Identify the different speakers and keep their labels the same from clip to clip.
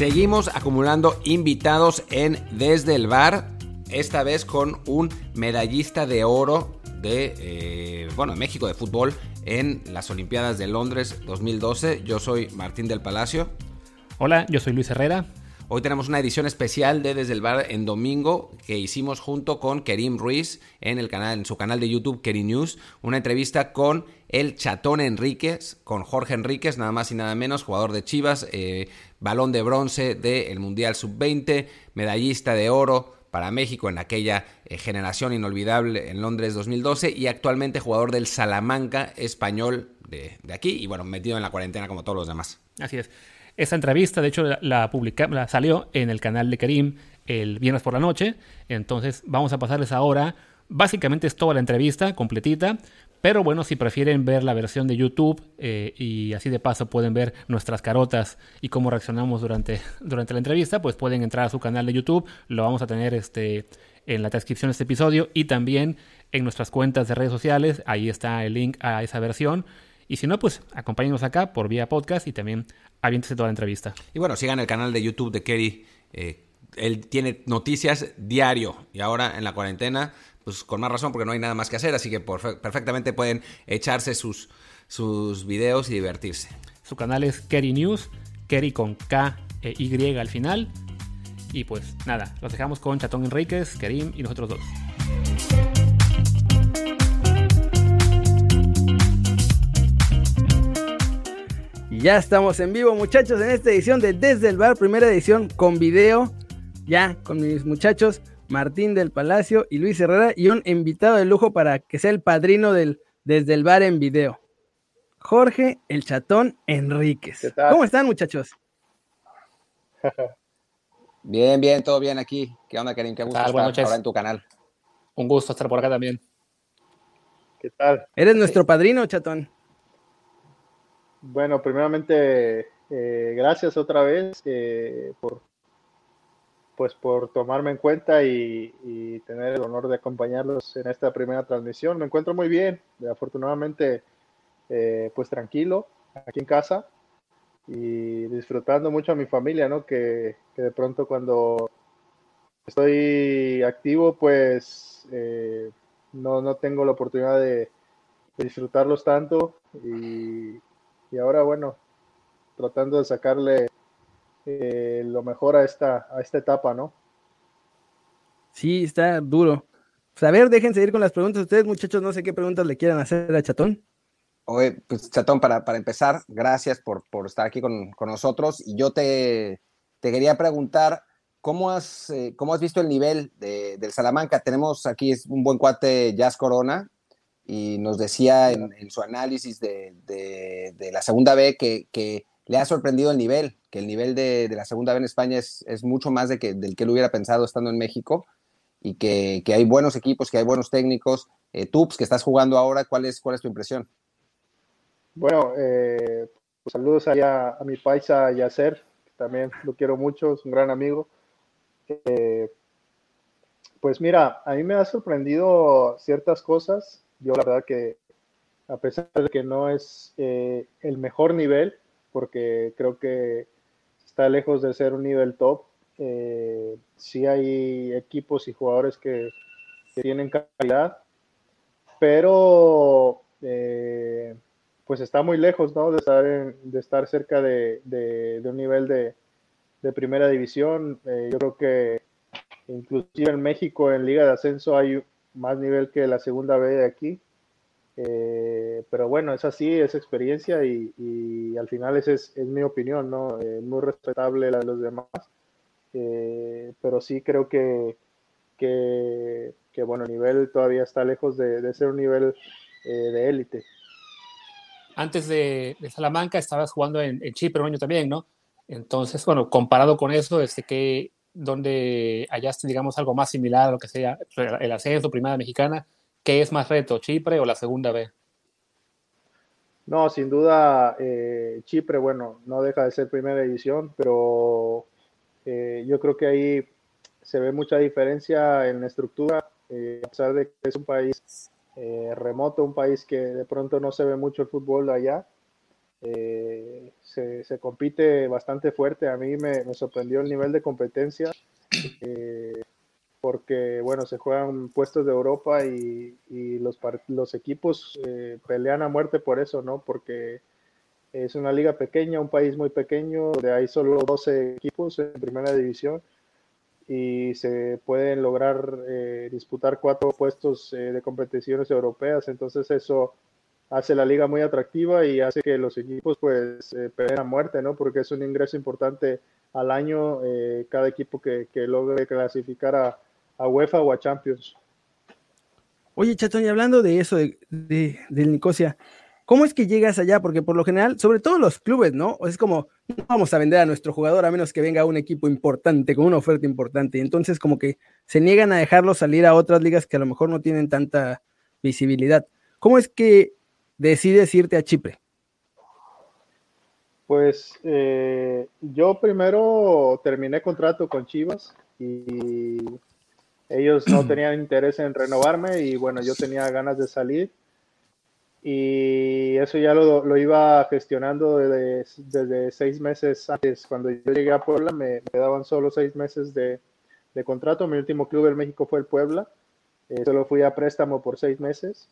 Speaker 1: Seguimos acumulando invitados en Desde el Bar, esta vez con un medallista de oro de, eh, bueno, México de fútbol en las Olimpiadas de Londres 2012. Yo soy Martín del Palacio.
Speaker 2: Hola, yo soy Luis Herrera.
Speaker 1: Hoy tenemos una edición especial de Desde el Bar en domingo que hicimos junto con Kerim Ruiz en, el canal, en su canal de YouTube Kerim News. Una entrevista con el Chatón Enríquez, con Jorge Enríquez, nada más y nada menos, jugador de Chivas, eh, balón de bronce del Mundial Sub-20, medallista de oro para México en aquella eh, generación inolvidable en Londres 2012 y actualmente jugador del Salamanca español de, aquí y bueno, metido en la cuarentena como todos los demás.
Speaker 2: Así es. Esta entrevista, de hecho, la, la salió en el canal de Kerim el viernes por la noche. Entonces, vamos a pasarles ahora. Básicamente es toda la entrevista completita. Pero bueno, si prefieren ver la versión de YouTube eh, y así de paso pueden ver nuestras carotas y cómo reaccionamos durante, durante la entrevista, pues pueden entrar a su canal de YouTube. Lo vamos a tener este, en la descripción de este episodio y también en nuestras cuentas de redes sociales. Ahí está el link a esa versión. Y si no, pues acompáñenos acá por vía podcast y también aviéntese toda la entrevista.
Speaker 1: Y bueno, sigan el canal de YouTube de Kerry. Eh, él tiene noticias diario y ahora en la cuarentena, pues con más razón porque no hay nada más que hacer, así que perfectamente pueden echarse sus, sus videos y divertirse.
Speaker 2: Su canal es Kerry News, Kerry con K e Y al final. Y pues nada, los dejamos con Chatón Enríquez, Kerim y nosotros dos.
Speaker 3: Ya estamos en vivo, muchachos, en esta edición de Desde el Bar, primera edición con video. Ya con mis muchachos Martín del Palacio y Luis Herrera y un invitado de lujo para que sea el padrino del Desde el Bar en video. Jorge el Chatón Enríquez. ¿Cómo están, muchachos?
Speaker 1: bien, bien, todo bien aquí. ¿Qué onda, Karim? Qué gusto estar ahora en tu canal.
Speaker 2: Un gusto estar por acá también.
Speaker 3: ¿Qué tal? Eres nuestro padrino, Chatón.
Speaker 4: Bueno, primeramente, eh, gracias otra vez eh, por, pues por tomarme en cuenta y, tener el honor de acompañarlos en esta primera transmisión. Me encuentro muy bien, afortunadamente, eh, pues tranquilo, aquí en casa y disfrutando mucho a mi familia, ¿no? Que, de pronto cuando estoy activo, pues no, no tengo la oportunidad de disfrutarlos tanto y, y ahora, bueno, tratando de sacarle eh, lo mejor a esta, a esta etapa, ¿no?
Speaker 3: Sí, está duro. Pues a ver, déjense ir con las preguntas. Ustedes, muchachos, no sé qué preguntas le quieran hacer a Chatón.
Speaker 1: Oye, pues Chatón, para, para empezar, gracias por, por estar aquí con, con, nosotros. Y yo te, te quería preguntar, ¿cómo has, eh, ¿cómo has visto el nivel de, del Salamanca? Tenemos aquí un buen cuate, Jazz Corona, y nos decía en, su análisis de, la segunda B que, le ha sorprendido el nivel, que el nivel de, la segunda B en España es, mucho más de que, del que él hubiera pensado estando en México y que, hay buenos equipos, que hay buenos técnicos. Eh, Tups, que estás jugando ahora, ¿cuál es, cuál es tu impresión?
Speaker 4: Bueno, eh, pues saludos allá a mi paisa Yacer, que también lo quiero mucho, es un gran amigo. Eh, pues mira, a mí me ha sorprendido ciertas cosas yo la verdad que a pesar de que no es eh, el mejor nivel, porque creo que está lejos de ser un nivel top, eh, sí hay equipos y jugadores que, tienen calidad, pero eh, pues está muy lejos ¿no? de, estar de estar cerca de, un nivel de, de primera división. yo creo que inclusive en México en Liga de Ascenso hay más nivel que la segunda B de aquí. Eh, pero bueno, es así, es experiencia y, al final esa es, mi opinión, ¿no? Eh, muy respetable la de los demás. Eh, pero sí creo que, que, bueno, el nivel todavía está lejos de, ser un nivel de élite.
Speaker 2: Antes de, Salamanca estabas jugando en, Chipre un año también, ¿no? Entonces, bueno, comparado con eso, desde que donde hallaste, digamos, algo más similar a lo que sea el ascenso, primera mexicana, ¿qué es más reto, Chipre o la segunda B?
Speaker 4: No, sin duda, eh, Chipre, bueno, no deja de ser primera división, pero eh, yo creo que ahí se ve mucha diferencia en la estructura, eh, a pesar de que es un país remoto, un país que de pronto no se ve mucho el fútbol allá. eh, se, compite bastante fuerte. A mí me, sorprendió el nivel de competencia, eh, porque, bueno, se juegan puestos de Europa y, los, los equipos eh, pelean a muerte por eso, ¿no? Porque es una liga pequeña, un país muy pequeño, de hay solo 12 equipos en primera división y se pueden lograr disputar cuatro puestos de competiciones europeas. Entonces eso hace la liga muy atractiva y hace que los equipos pues eh, a muerte, ¿no? Porque es un ingreso importante al año eh, cada equipo que, logre clasificar a, UEFA o a Champions.
Speaker 3: Oye, Chatón, y hablando de eso, de, del Nicosia, ¿cómo es que llegas allá? Porque por lo general, sobre todo los clubes, ¿no? Es como, no vamos a vender a nuestro jugador a menos que venga un equipo importante, con una oferta importante. Y entonces como que se niegan a dejarlo salir a otras ligas que a lo mejor no tienen tanta visibilidad. ¿Cómo es que decides irte a Chipre?
Speaker 4: Pues eh, yo primero terminé contrato con Chivas y ellos no tenían interés en renovarme y bueno, yo tenía ganas de salir y eso ya lo, iba gestionando desde, seis meses antes. Cuando yo llegué a Puebla me, daban solo seis meses de, contrato. Mi último club en México fue el Puebla. Eh, solo fui a préstamo por seis meses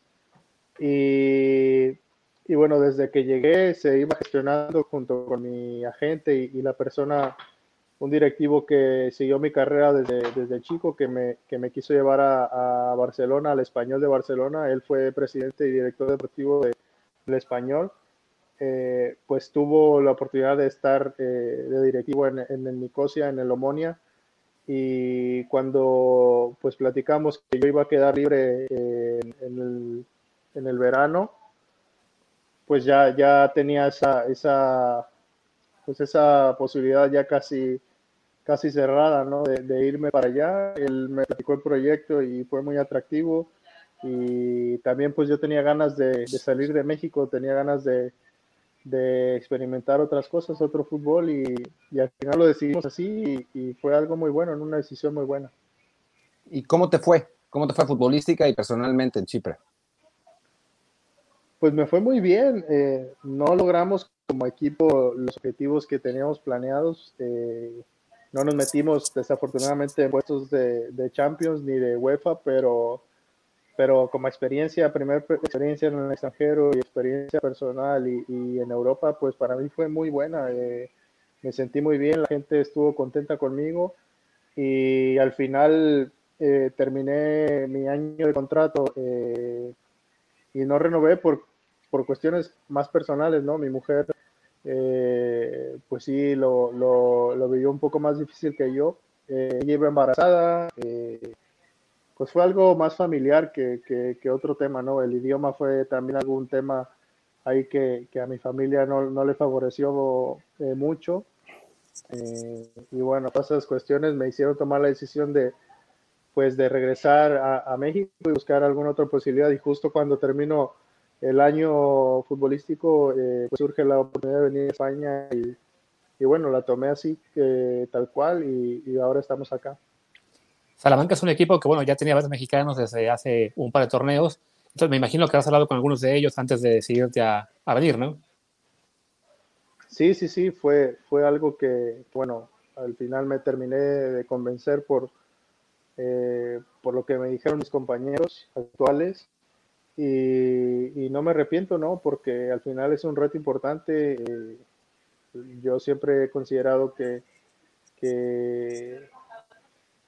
Speaker 4: y, y, bueno, desde que llegué se iba gestionando junto con mi agente y, la persona, un directivo que siguió mi carrera desde, desde chico, que me, que me quiso llevar a, a, Barcelona, al español de Barcelona. Él fue presidente y director deportivo de, del español. Eh, pues tuvo la oportunidad de estar eh, de directivo en, en, el Nicosia, en el Omonia, y cuando pues platicamos que yo iba a quedar libre en, el, en el verano, pues ya, ya tenía esa, esa, pues esa posibilidad ya casi, casi cerrada, ¿no? De, irme para allá. Él me platicó el proyecto y fue muy atractivo. Y también pues yo tenía ganas de, salir de México, tenía ganas de, experimentar otras cosas, otro fútbol y, al final lo decidimos así y, y, fue algo muy bueno, una decisión muy buena.
Speaker 1: ¿Y cómo te fue? ¿Cómo te fue futbolística y personalmente en Chipre?
Speaker 4: Pues me fue muy bien. Eh, no logramos como equipo los objetivos que teníamos planeados. Eh, no nos metimos desafortunadamente en puestos de, Champions ni de UEFA, pero, pero como experiencia, primera experiencia en el extranjero y experiencia personal y, en Europa, pues para mí fue muy buena. Eh, me sentí muy bien, la gente estuvo contenta conmigo y al final terminé mi año de contrato y no renové por, por cuestiones más personales, ¿no? Mi mujer, eh, pues sí, lo, lo, lo, vivió un poco más difícil que yo. Eh, ella iba embarazada, eh, pues fue algo más familiar que, que, otro tema, ¿no? El idioma fue también algún tema ahí que, que a mi familia no, no le favoreció mucho. y bueno, todas esas cuestiones me hicieron tomar la decisión de, pues, de regresar a, México y buscar alguna otra posibilidad. Y justo cuando termino el año futbolístico eh, pues surge la oportunidad de venir a España y, bueno, la tomé así, tal cual y, ahora estamos acá.
Speaker 2: Salamanca es un equipo que bueno, ya tenía varios mexicanos desde hace un par de torneos, entonces me imagino que has hablado con algunos de ellos antes de decidirte a, venir, ¿no?
Speaker 4: Sí, sí, sí, fue, fue algo que, bueno, al final me terminé de convencer por, eh, por lo que me dijeron mis compañeros actuales y, no me arrepiento, ¿no? Porque al final es un reto importante. Eh, yo siempre he considerado que, que,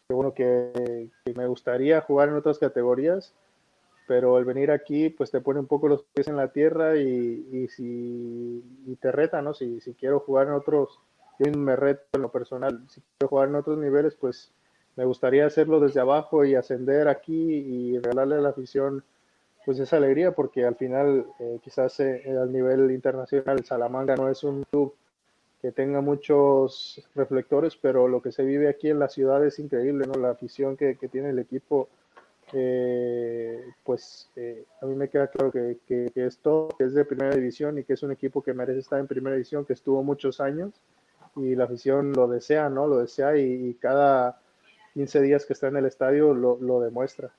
Speaker 4: bueno, que, me gustaría jugar en otras categorías, pero el venir aquí, pues te pone un poco los pies en la tierra y, y si y te reta, ¿no? Si, si quiero jugar en otros, yo me reto en lo personal, si quiero jugar en otros niveles, pues me gustaría hacerlo desde abajo y ascender aquí y regalarle a la afición pues esa alegría porque al final eh, quizás eh, al nivel internacional Salamanca no es un club que tenga muchos reflectores, pero lo que se vive aquí en la ciudad es increíble, ¿no? La afición que, tiene el equipo, eh, pues a mí me queda claro que, que, esto es de primera división y que es un equipo que merece estar en primera división, que estuvo muchos años y la afición lo desea, ¿no? Lo desea y, cada 15 días que está en el estadio lo demuestra.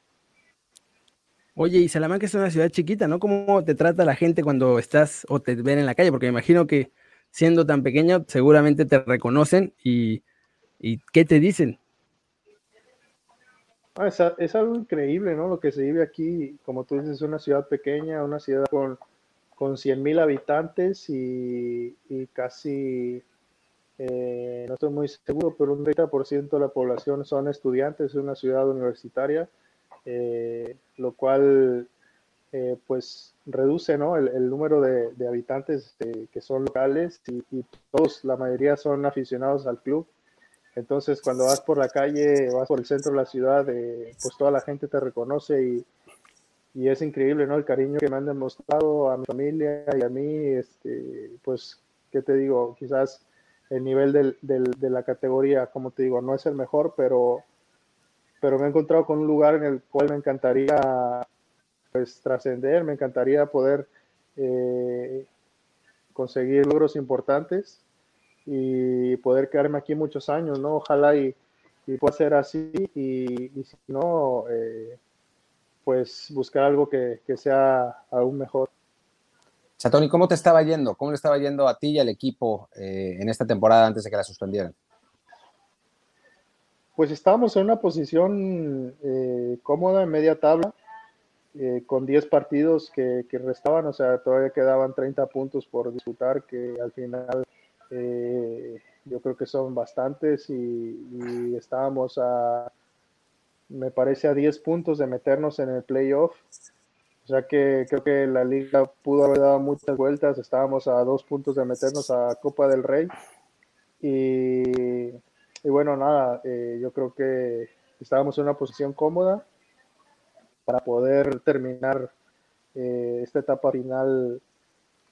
Speaker 3: Oye, y Salamanca es una ciudad chiquita, ¿no? ¿Cómo te trata la gente cuando estás o te ven en la calle? Porque me imagino que siendo tan pequeño seguramente te reconocen y, ¿qué te dicen?
Speaker 4: Ah, es, algo increíble, ¿no? Lo que se vive aquí, como tú dices, es una ciudad pequeña, una ciudad con, con 100.000 habitantes y, casi, eh, no estoy muy seguro, pero un 30% de la población son estudiantes, es una ciudad universitaria, eh, lo cual eh, pues reduce ¿no? el, número de, habitantes que son locales y, todos, la mayoría son aficionados al club. Entonces, cuando vas por la calle, vas por el centro de la ciudad, eh, pues toda la gente te reconoce y, y, es increíble, ¿no? El cariño que me han demostrado a mi familia y a mí, este, pues, ¿qué te digo? Quizás el nivel del, de la categoría, como te digo, no es el mejor, pero, pero me he encontrado con un lugar en el cual me encantaría, pues, trascender, me encantaría poder eh, conseguir logros importantes y poder quedarme aquí muchos años, ¿no? Ojalá y, pueda ser así y, si no, eh, pues buscar algo que, sea aún mejor.
Speaker 1: Chatoni, ¿cómo te estaba yendo? ¿Cómo le estaba yendo a ti y al equipo eh, en esta temporada antes de que la suspendieran?
Speaker 4: Pues estábamos en una posición eh, cómoda en media tabla, con 10 partidos que, restaban, o sea, todavía quedaban 30 puntos por disputar, que al final eh, yo creo que son bastantes y, estábamos a, me parece, a 10 puntos de meternos en el playoff. O sea que creo que la liga pudo haber dado muchas vueltas. Estábamos a dos puntos de meternos a Copa del Rey. Y, bueno, nada, eh, yo creo que estábamos en una posición cómoda para poder terminar eh, esta etapa final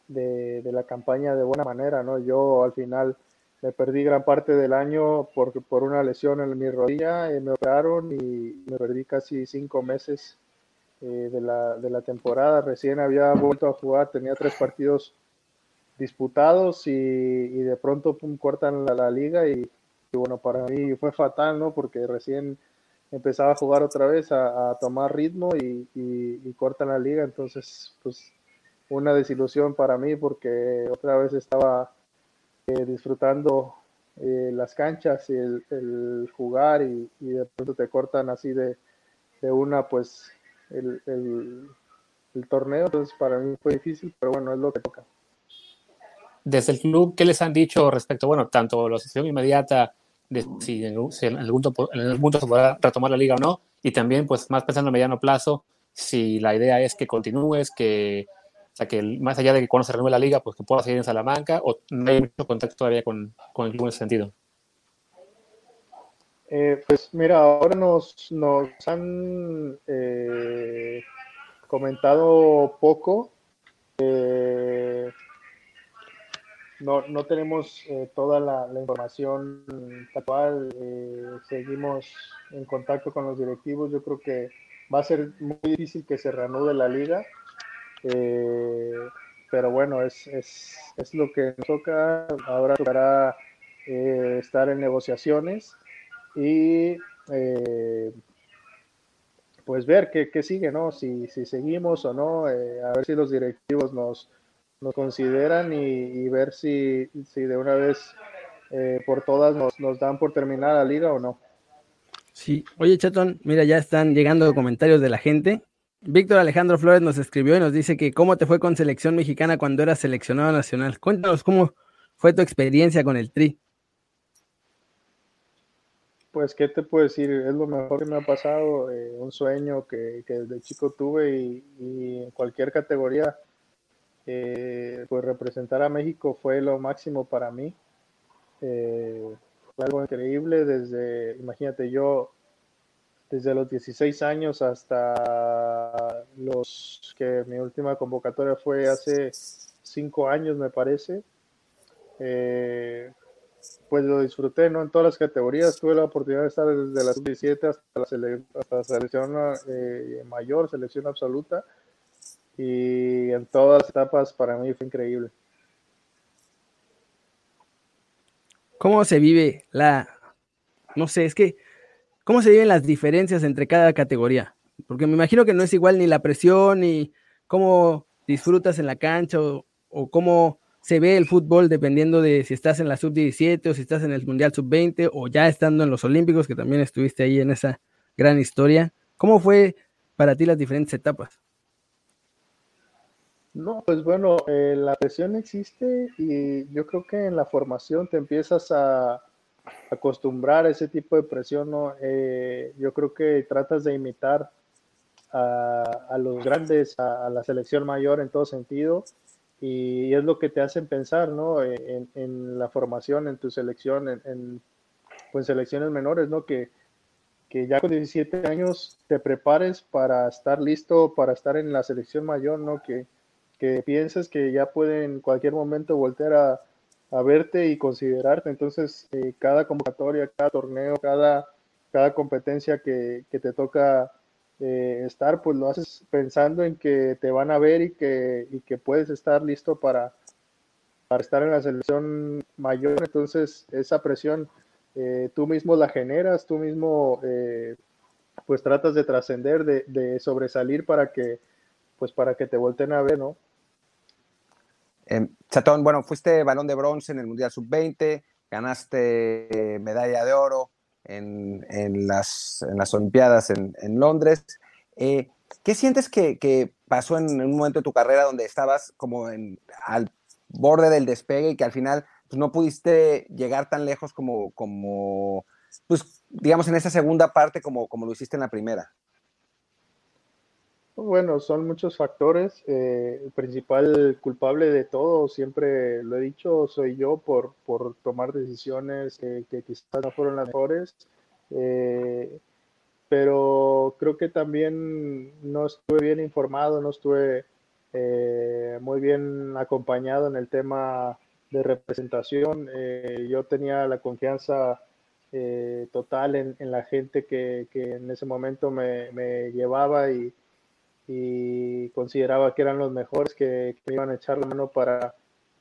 Speaker 4: de, la campaña de buena manera, ¿no? Yo al final me perdí gran parte del año por, por una lesión en mi rodilla, y me operaron y me perdí casi cinco meses eh, de, la, de, la, temporada. Recién había vuelto a jugar, tenía tres partidos disputados y, y de pronto pum, cortan la liga y, bueno, para mí fue fatal, ¿no? Porque recién empezaba a jugar otra vez, a, tomar ritmo y, y, cortan la liga, entonces pues una desilusión para mí porque otra vez estaba eh, disfrutando eh, las canchas y el, jugar y, de pronto te cortan así de, una pues el, torneo, entonces para mí fue difícil, pero bueno, es lo que toca.
Speaker 2: Desde el club, ¿qué les han dicho respecto, bueno, tanto la sesión inmediata de si en, algún, en algún punto se podrá retomar la liga o no, y también pues más pensando a mediano plazo, si la idea es que continúes, que o sea, que más allá de que cuando se renueve la liga, pues que pueda seguir en Salamanca o no hay mucho contacto todavía con, con el club en ese sentido.
Speaker 4: Eh, pues mira, ahora nos, nos han eh, comentado poco. Eh, no, no, tenemos toda la, información actual. seguimos en contacto con los directivos. Yo creo que va a ser muy difícil que se reanude la liga. Eh, pero bueno, es, es, es, lo que nos toca. Ahora tocará eh, estar en negociaciones y eh, pues ver qué, qué, sigue, ¿no? Si, si seguimos o no, a ver si los directivos nos, nos consideran y, ver si, si, de una vez por todas nos, nos dan por terminar la liga o no.
Speaker 3: Sí, oye Chatón, mira, ya están llegando comentarios de la gente. Víctor Alejandro Flores nos escribió y nos dice que cómo te fue con selección mexicana cuando eras seleccionado nacional. Cuéntanos cómo fue tu experiencia con el Tri.
Speaker 4: Pues, ¿qué te puedo decir? Es lo mejor que me ha pasado, eh, un sueño que, que, desde chico tuve y, en cualquier categoría, eh, pues representar a México fue lo máximo para mí. Eh, fue algo increíble desde, imagínate, yo desde los 16 años hasta los que mi última convocatoria fue hace 5 años, me parece. Eh, pues lo disfruté, ¿no? En todas las categorías tuve la oportunidad de estar desde la sub-17 hasta la, selección mayor, selección absoluta. Y en todas las etapas para mí fue increíble.
Speaker 3: ¿Cómo se vive la... No sé, es que ¿Cómo se viven las diferencias entre cada categoría? porque me imagino que no es igual ni la presión, ni cómo disfrutas en la cancha o, o cómo se ve el fútbol dependiendo de si estás en la sub-17 o si estás en el Mundial sub-20 o ya estando en los Olímpicos, que también estuviste ahí en esa gran historia. ¿Cómo fue para ti las diferentes etapas?
Speaker 4: No, pues bueno, eh, la presión existe y yo creo que en la formación te empiezas a acostumbrar a ese tipo de presión, ¿no? Eh, yo creo que tratas de imitar a, los grandes, a, la selección mayor en todo sentido y, es lo que te hacen pensar, ¿no? En, la formación, en tu selección, en, pues, selecciones menores, ¿no? Que, que ya con 17 años te prepares para estar listo, para estar en la selección mayor, ¿no? Que, que pienses que ya puede en cualquier momento voltear a, a verte y considerarte. Entonces, eh, cada convocatoria, cada torneo, cada, cada competencia que, que te toca eh, estar, pues lo haces pensando en que te van a ver y que, y que puedes estar listo para, para estar en la selección mayor. Entonces, esa presión eh, tú mismo la generas, tú mismo pues tratas de trascender, de, de sobresalir para que pues para que te volteen a ver, ¿no?
Speaker 1: Chatón, bueno, fuiste balón de bronce en el Mundial Sub-20, ganaste medalla de oro en, las, en las, Olimpiadas en, Londres. Eh, ¿Qué sientes que, pasó en, un momento de tu carrera donde estabas como al borde del despegue y que al final pues, no pudiste llegar tan lejos como, como pues, digamos, en esa segunda parte como, como lo hiciste en la primera?
Speaker 4: Bueno, son muchos factores. Eh, el principal culpable de todo, siempre lo he dicho, soy yo por, por tomar decisiones que quizás no fueron las mejores. Eh, pero creo que también no estuve bien informado, no estuve eh, muy bien acompañado en el tema de representación. yo tenía la confianza total en, la gente que, que en ese momento me, me llevaba y y consideraba que eran los mejores que, me iban a echar la mano para,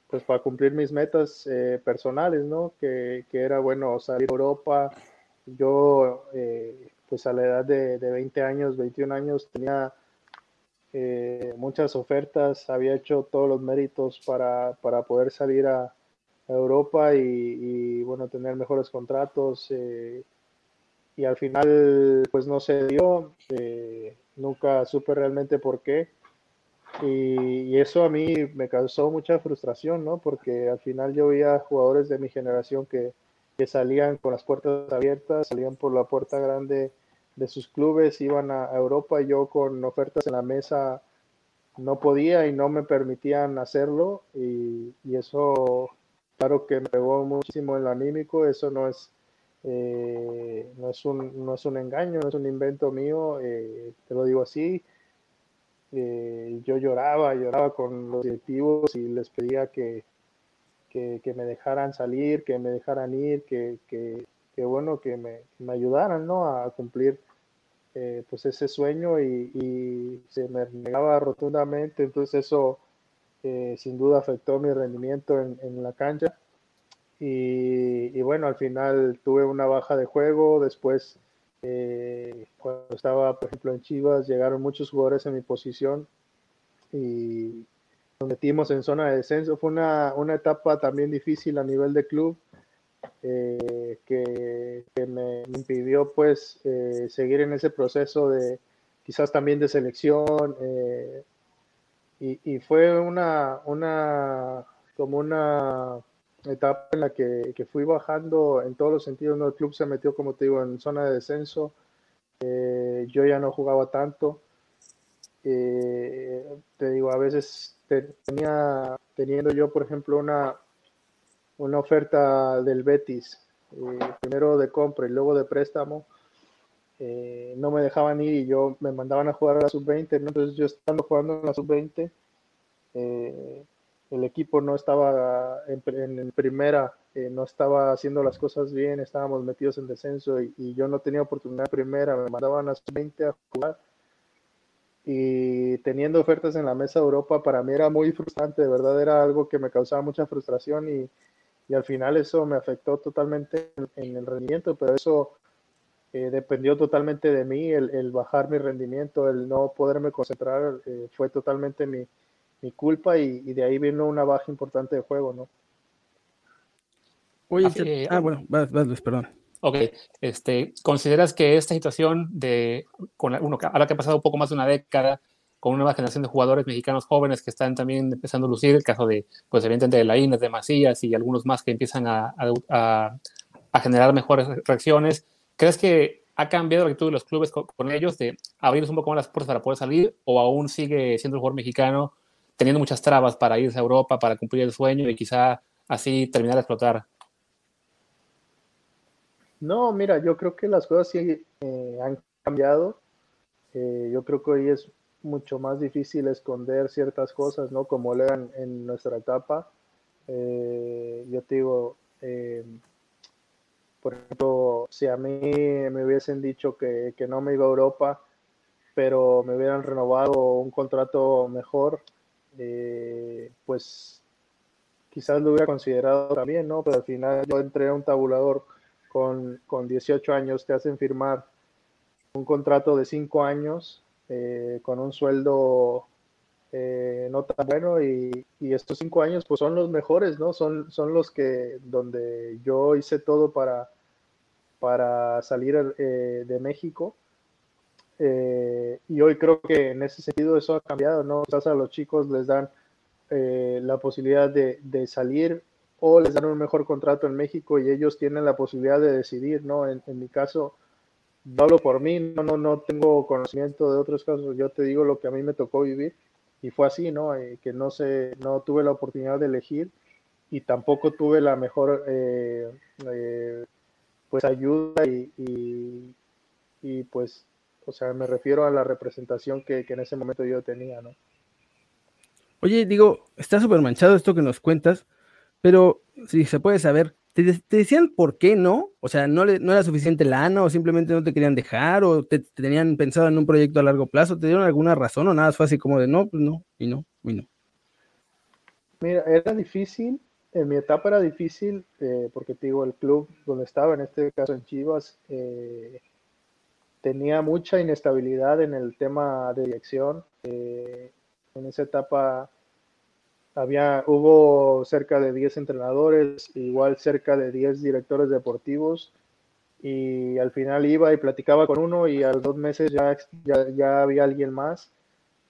Speaker 4: pues, para cumplir mis metas eh, personales, ¿no? Que, que, era, bueno, salir a Europa. Yo, eh, pues a la edad de, de, 20 años, 21 años, tenía eh, muchas ofertas, había hecho todos los méritos para, para poder salir a, Europa y, y, bueno, tener mejores contratos. y al final, pues no se dio nunca supe realmente por qué. Y, eso a mí me causó mucha frustración, ¿no? Porque al final yo veía jugadores de mi generación que, que salían con las puertas abiertas, salían por la puerta grande de sus clubes, iban a, Europa y yo con ofertas en la mesa no podía y no me permitían hacerlo y, y, eso claro que me pegó muchísimo en lo anímico, eso no es eh, no, es un, no es un engaño, no es un invento mío, eh, te lo digo así. Eh, yo lloraba, lloraba con los directivos y les pedía que, que, me dejaran salir, que me dejaran ir, que, que, bueno, que me, me, ayudaran ¿no? a cumplir pues ese sueño y, se me negaba rotundamente, entonces eso sin duda afectó mi rendimiento en, en la cancha y, bueno, al final tuve una baja de juego. Después, eh, cuando estaba, por ejemplo, en Chivas, llegaron muchos jugadores en mi posición y nos metimos en zona de descenso. Fue una, una etapa también difícil a nivel de club. Eh, que, me impidió pues eh, seguir en ese proceso de quizás también de selección y, y, fue una, una como una etapa en la que, fui bajando en todos los sentidos. ¿no? El club se metió, como te digo, en zona de descenso. Eh, yo ya no jugaba tanto. Eh, te digo, a veces tenía, teniendo yo, por ejemplo, una, una oferta del Betis, eh, primero de compra y luego de préstamo, no me dejaban ir y yo me mandaban a jugar a la sub-20. Entonces yo estando jugando en la sub-20, el equipo no estaba en, primera, eh, no estaba haciendo las cosas bien, estábamos metidos en descenso y, yo no tenía oportunidad en primera, me mandaban a 20 a jugar. Y teniendo ofertas en la mesa de Europa para mí era muy frustrante, de verdad era algo que me causaba mucha frustración y, al final eso me afectó totalmente en, el rendimiento, pero eso eh, dependió totalmente de mí, el, bajar mi rendimiento, el no poderme concentrar, eh, fue totalmente mi, culpa y, de ahí vino una baja importante de juego, ¿no?
Speaker 3: Oye, ah, bueno, vas, Luis, perdón.
Speaker 2: Ok, este, ¿consideras que esta situación de, con uno, ahora que ha pasado un poco más de una década, con una nueva generación de jugadores mexicanos jóvenes que están también empezando a lucir, el caso de, pues evidentemente de Laínez, de Macías y algunos más que empiezan a, a generar mejores reacciones, ¿Crees que ha cambiado la actitud de los clubes con, ellos de abrirles un poco más las puertas para poder salir o aún sigue siendo el jugador mexicano teniendo muchas trabas para irse a Europa, para cumplir el sueño y quizá así terminar de explotar?
Speaker 4: No, mira, yo creo que las cosas sí eh, han cambiado. Eh, yo creo que hoy es mucho más difícil esconder ciertas cosas, ¿no? Como lo eran en nuestra etapa. Eh, yo te digo, por ejemplo, si a mí me hubiesen dicho que, no me iba a Europa, pero me hubieran renovado un contrato mejor, eh, pues quizás lo hubiera considerado también, ¿no? Pero al final yo entré a un tabulador con, con 18 años, te hacen firmar un contrato de 5 años eh, con un sueldo eh, no tan bueno y, estos cinco años pues son los mejores, ¿no? Son, son los que donde yo hice todo para, para salir eh, de México. Eh, y hoy creo que en ese sentido eso ha cambiado, ¿no? Quizás a los chicos les dan la posibilidad de, de, salir o les dan un mejor contrato en México y ellos tienen la posibilidad de decidir, ¿no? En, en mi caso, yo hablo por mí, no, no, no tengo conocimiento de otros casos, yo te digo lo que a mí me tocó vivir y fue así, ¿no? Eh, que no sé, no tuve la oportunidad de elegir y tampoco tuve la mejor eh, eh, pues ayuda y, y, pues, o sea, me refiero a la representación que, que en ese momento yo tenía, ¿no?
Speaker 3: Oye, digo, está súper manchado esto que nos cuentas, pero si se puede saber, ¿Te, decían por qué no? O sea, ¿no, le, ¿no era suficiente lana o simplemente no te querían dejar o te, tenían pensado en un proyecto a largo plazo? ¿Te dieron alguna razón o nada? Fue así como de no, pues no, y no, y no.
Speaker 4: Mira, era difícil, en mi etapa era difícil eh, porque te digo, el club donde estaba, en este caso en Chivas, eh, tenía mucha inestabilidad en el tema de dirección. Eh, en esa etapa había, hubo cerca de 10 entrenadores, igual cerca de 10 directores deportivos, y al final iba y platicaba con uno y a los dos meses ya, ya, había alguien más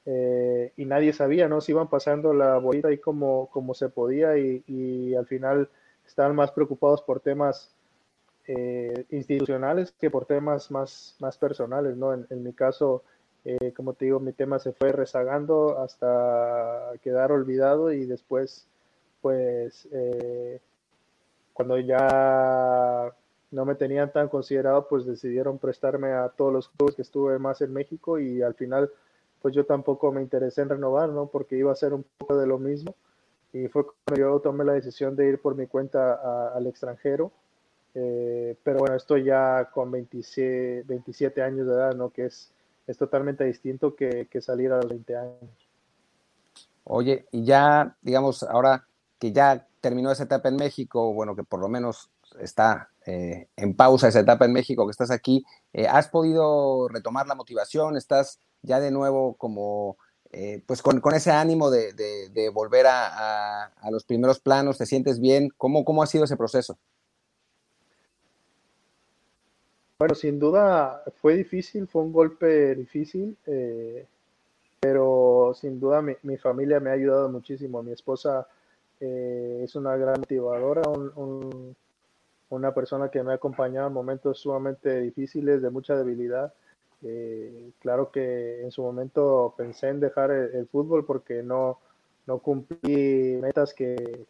Speaker 4: eh, y nadie sabía, ¿no? Se iban pasando la bolita ahí como, como se podía y, al final estaban más preocupados por temas eh, institucionales que por temas más, más personales, ¿no? en mi caso, eh, como te digo, mi tema se fue rezagando hasta quedar olvidado y después, pues, eh, cuando ya no me tenían tan considerado, pues decidieron prestarme a todos los clubes que estuve más en México y al final, pues yo tampoco me interesé en renovar, ¿no? Porque iba a ser un poco de lo mismo y fue cuando yo tomé la decisión de ir por mi cuenta al extranjero. Eh, pero bueno, estoy ya con 27, 27 años de edad, ¿no? Que es es totalmente distinto que, salir a los 20 años.
Speaker 1: Oye, y ya, digamos, ahora que ya terminó esa etapa en México, bueno, que por lo menos está eh, en pausa esa etapa en México, que estás aquí, eh, ¿has podido retomar la motivación? ¿Estás ya de nuevo como, eh, pues con, ese ánimo de, volver a, los primeros planos? ¿Te sientes bien? ¿Cómo, ¿Cómo ha sido ese proceso?
Speaker 4: Bueno, sin duda fue difícil, fue un golpe difícil, eh, pero sin duda mi, familia me ha ayudado muchísimo. Mi esposa eh, es una gran motivadora, una persona que me ha acompañado en momentos sumamente difíciles, de mucha debilidad. Eh, claro que en su momento pensé en dejar el, fútbol porque no, no cumplí metas que,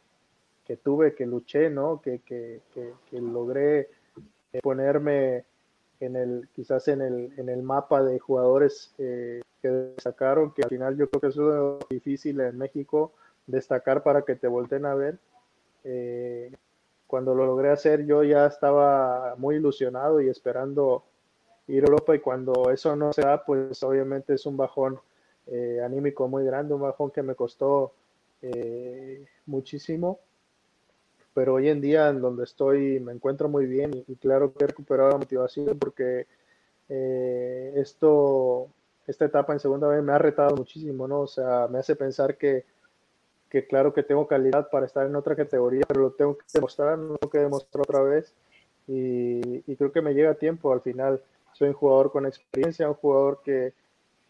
Speaker 4: tuve, que luché, ¿no? que, que logré ponerme en el, quizás en el, en el mapa de jugadores eh, que destacaron, que al final yo creo que es difícil en México, destacar para que te volteen a ver. Eh, cuando lo logré hacer yo ya estaba muy ilusionado y esperando ir a Europa y cuando eso no se da, pues obviamente es un bajón eh, anímico muy grande, un bajón que me costó muchísimo pero hoy en día en donde estoy me encuentro muy bien y, claro que he recuperado la motivación porque eh, esto, esta etapa en segunda vez me ha retado muchísimo, ¿no? O sea, me hace pensar que, que claro que tengo calidad para estar en otra categoría, pero lo tengo que demostrar, no tengo que demostrar otra vez y, y creo que me llega tiempo al final. Soy un jugador con experiencia, un jugador que,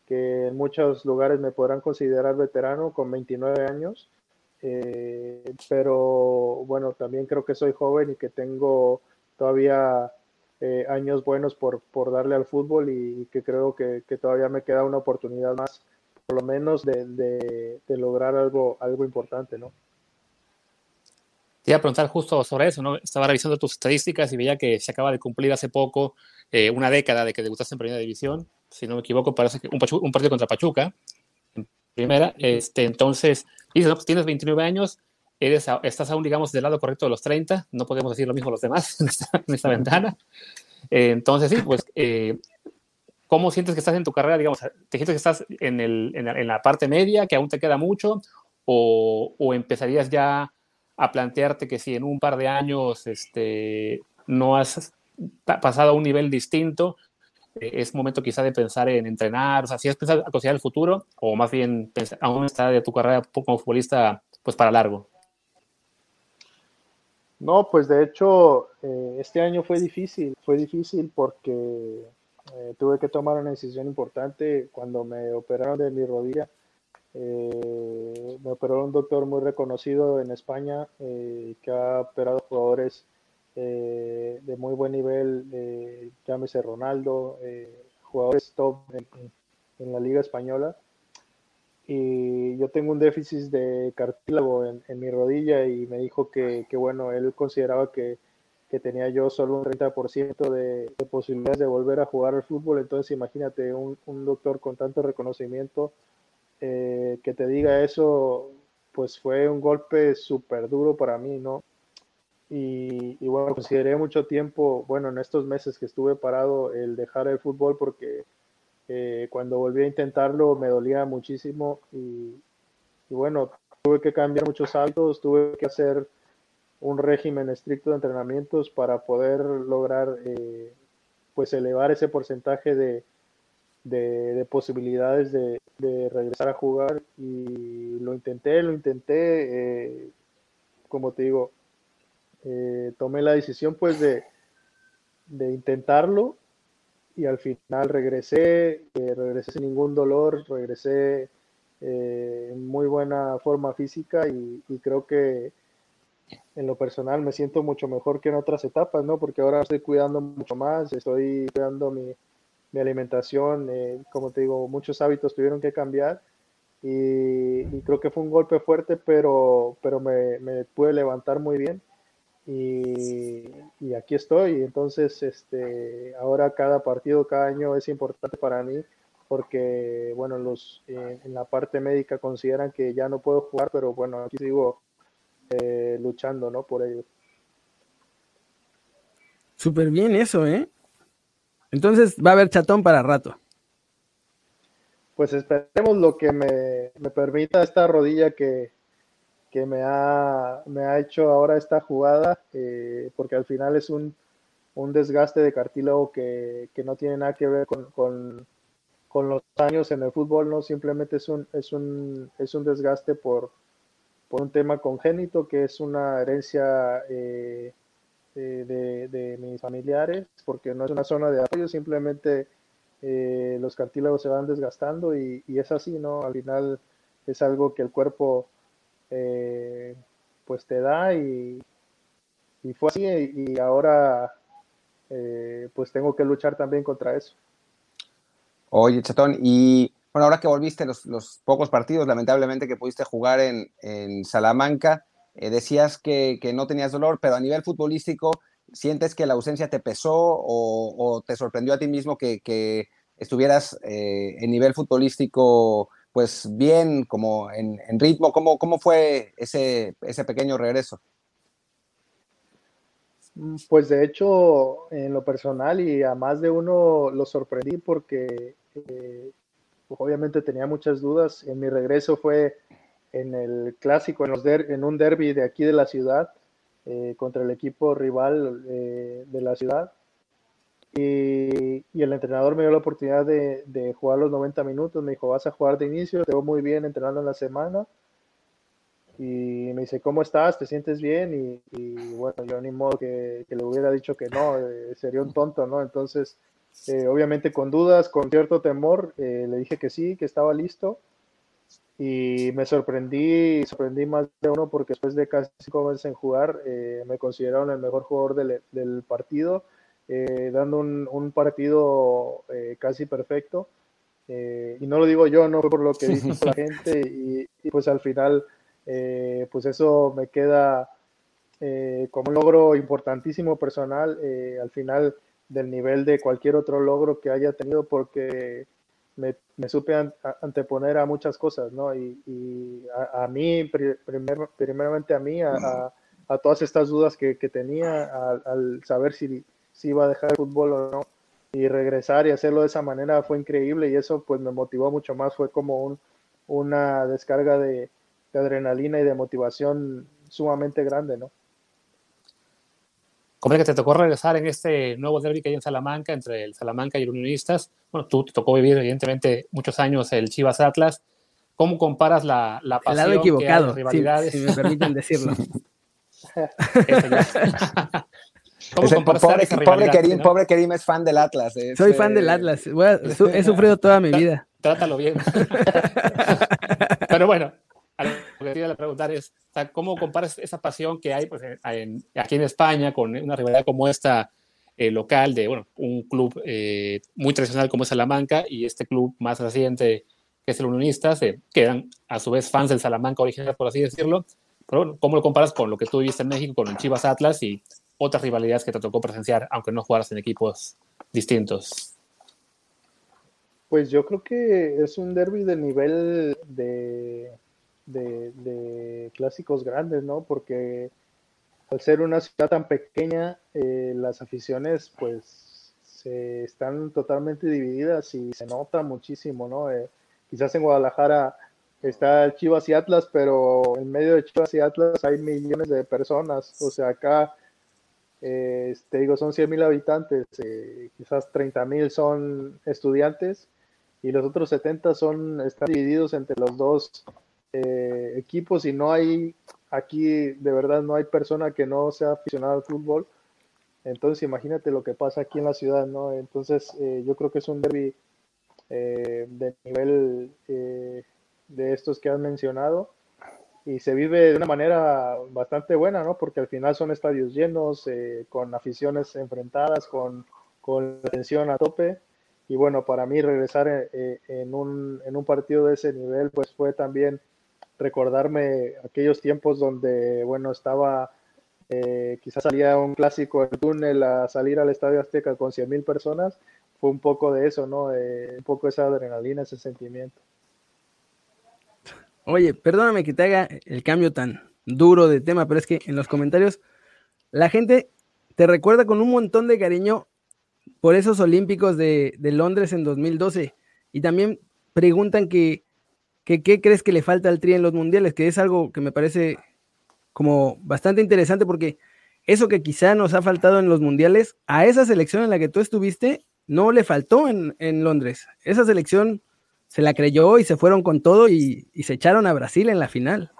Speaker 4: que en muchos lugares me podrán considerar veterano con 29 años eh, pero bueno, también creo que soy joven y que tengo todavía eh, años buenos por, por, darle al fútbol y, que creo que, que, todavía me queda una oportunidad más, por lo menos de, de, lograr algo, algo importante, ¿no?
Speaker 2: Te iba a preguntar justo sobre eso, ¿no? Estaba revisando tus estadísticas y veía que se acaba de cumplir hace poco eh, una década de que debutaste en Primera División, si no me equivoco, parece que un, un partido contra Pachuca, Primera, este, entonces Dices, pues tienes 29 años, eres, estás aún, digamos, del lado correcto de los 30, no podemos decir lo mismo a los demás en esta, ventana. Eh, entonces, sí, pues, eh, ¿cómo sientes que estás en tu carrera? Digamos, ¿te sientes que estás en, el, en, la, parte media, que aún te queda mucho? O, o, empezarías ya a plantearte que si en un par de años este, no has pasado a un nivel distinto, es momento quizá de pensar en entrenar, o sea, si es pensar a considerar el futuro o más bien aún está de tu carrera como futbolista pues para largo.
Speaker 4: No, pues de hecho eh, este año fue difícil, fue difícil porque eh, tuve que tomar una decisión importante cuando me operaron de mi rodilla. me operó un doctor muy reconocido en España que ha operado jugadores eh, de muy buen nivel, eh, llámese Ronaldo, eh, jugadores top en, la Liga Española. Y yo tengo un déficit de cartílago en, mi rodilla y me dijo que, bueno, él consideraba que, tenía yo solo un 30% de, de, posibilidades de volver a jugar al fútbol. Entonces, imagínate un, un doctor con tanto reconocimiento que te diga eso, pues fue un golpe súper duro para mí, ¿no? Y, bueno, consideré mucho tiempo, bueno, en estos meses que estuve parado, el dejar el fútbol porque eh, cuando volví a intentarlo me dolía muchísimo y, bueno, tuve que cambiar muchos hábitos, tuve que hacer un régimen estricto de entrenamientos para poder lograr eh, pues elevar ese porcentaje de, de, posibilidades de, regresar a jugar y lo intenté, lo intenté, eh, como te digo, eh, tomé la decisión pues de, intentarlo y al final regresé, eh, regresé sin ningún dolor, regresé eh, en muy buena forma física y, creo que en lo personal me siento mucho mejor que en otras etapas, ¿no? Porque ahora estoy cuidando mucho más, estoy cuidando mi, alimentación, como te digo, muchos hábitos tuvieron que cambiar y, creo que fue un golpe fuerte, pero, pero me pude levantar muy bien y, aquí estoy. Entonces, este, ahora cada partido, cada año es importante para mí porque, bueno, los eh, en la parte médica consideran que ya no puedo jugar, pero bueno, aquí sigo eh, luchando, ¿no? Por ello.
Speaker 3: Súper bien eso, ¿eh? Entonces va a haber chatón para rato.
Speaker 4: Pues esperemos lo que me, me permita esta rodilla que, que me ha, me ha hecho ahora esta jugada, eh, porque al final es un, un desgaste de cartílago que, que, no tiene nada que ver con, con, con, los años en el fútbol, no simplemente es un, es un, es un desgaste por, por un tema congénito, que es una herencia eh, de, de, mis familiares, porque no es una zona de apoyo, simplemente eh, los cartílagos se van desgastando y, y es así, ¿no? Al final es algo que el cuerpo eh, pues te da y, y, fue así y ahora eh, pues tengo que luchar también contra eso.
Speaker 1: Oye, Chatón, y bueno, ahora que volviste los, los pocos partidos, lamentablemente, que pudiste jugar en, en Salamanca, eh, decías que, que, no tenías dolor, pero a nivel futbolístico, ¿sientes que la ausencia te pesó o, te sorprendió a ti mismo que, que estuvieras en nivel futbolístico pues bien, como en, ritmo. ¿Cómo, ¿Cómo, fue ese, ese pequeño regreso?
Speaker 4: Mm, pues de hecho, en lo personal y a más de uno lo sorprendí porque eh, obviamente tenía muchas dudas. En mi regreso fue en el clásico, en, los en un derby de aquí de la ciudad. eh, contra el equipo rival eh, de la ciudad. Y, el entrenador me dio la oportunidad de, jugar los 90 minutos. Me dijo, vas a jugar de inicio, te veo muy bien entrenando en la semana. Y me dice, ¿cómo estás? ¿Te sientes bien? Y, bueno, yo ni modo que, le hubiera dicho que no, eh, sería un tonto, ¿no? Entonces, obviamente con dudas, con cierto temor, le dije que sí, que estaba listo y me sorprendí, sorprendí más de uno porque después de casi cinco meses en jugar, eh, me consideraron el mejor jugador del partido, eh, dando un, un partido eh, casi perfecto. y no lo digo yo, no fue por lo que dijo la gente, y, y, pues al final, pues eso me queda como un logro importantísimo personal, al final del nivel de cualquier otro logro que haya tenido, porque me, supe anteponer a muchas cosas, ¿no? Y, a, mí, primeramente a mí, a, todas estas dudas que, tenía, al saber si, si iba a dejar el fútbol o no, y regresar y hacerlo de esa manera fue increíble y eso pues me motivó mucho más, fue como un, una descarga de, de adrenalina y de motivación sumamente grande, ¿no?
Speaker 2: ¿Cómo es que te tocó regresar en este nuevo derby que hay en Salamanca entre el Salamanca y el Unionistas? Bueno, tú te tocó vivir evidentemente muchos años el Chivas Atlas. ¿Cómo comparas la, la pasión
Speaker 3: el lado equivocado, rivalidades? Si, me permiten decirlo.
Speaker 1: ¿Cómo comparas pobre, pobre, Kerim, pobre Kerim es fan del Atlas.
Speaker 3: Soy fan del Atlas. he sufrido toda mi vida.
Speaker 2: Trátalo bien. Pero bueno, lo que quería preguntar es, ¿cómo comparas esa pasión que hay pues, aquí en España con una rivalidad como esta eh, local de bueno, un club eh, muy tradicional como es Salamanca y este club más reciente que es el Unionistas, eh, que eran a su vez fans del Salamanca original, por así decirlo? Pero bueno, ¿cómo lo comparas con lo que tú viviste en México, con el Chivas Atlas y otras rivalidades que te tocó presenciar, aunque no jugaras en equipos distintos?
Speaker 4: Pues yo creo que es un derby del nivel de de, clásicos grandes, ¿no? Porque al ser una ciudad tan pequeña, eh, las aficiones pues se están totalmente divididas y se nota muchísimo, ¿no? Eh, quizás en Guadalajara está Chivas y Atlas, pero en medio de Chivas y Atlas hay millones de personas, o sea, acá, eh, te digo, son 100 mil habitantes, quizás 30 mil son estudiantes y los otros 70 son, están divididos entre los dos eh, equipos y no hay, aquí de verdad no hay persona que no sea aficionada al fútbol. Entonces imagínate lo que pasa aquí en la ciudad, ¿no? Entonces eh, yo creo que es un derby eh, de nivel de estos que has mencionado y se vive de una manera bastante buena, ¿no? Porque al final son estadios llenos, con aficiones enfrentadas, con, con tensión a tope. Y bueno, para mí regresar en, un, en un partido de ese nivel, pues fue también recordarme aquellos tiempos donde, bueno, estaba, eh, quizás salía un clásico el túnel a salir al Estadio Azteca con 100 mil personas, fue un poco de eso, ¿no? un poco esa adrenalina, ese sentimiento.
Speaker 3: Oye, perdóname que te haga el cambio tan duro de tema, pero es que en los comentarios la gente te recuerda con un montón de cariño por esos Olímpicos de, de Londres en 2012 y también preguntan que ¿Qué, crees que le falta al Tri en los mundiales? Que es algo que me parece como bastante interesante porque eso que quizá nos ha faltado en los mundiales, a esa selección en la que tú estuviste, no le faltó en, Londres. Esa selección se la creyó y se fueron con todo y, se echaron a Brasil en la final.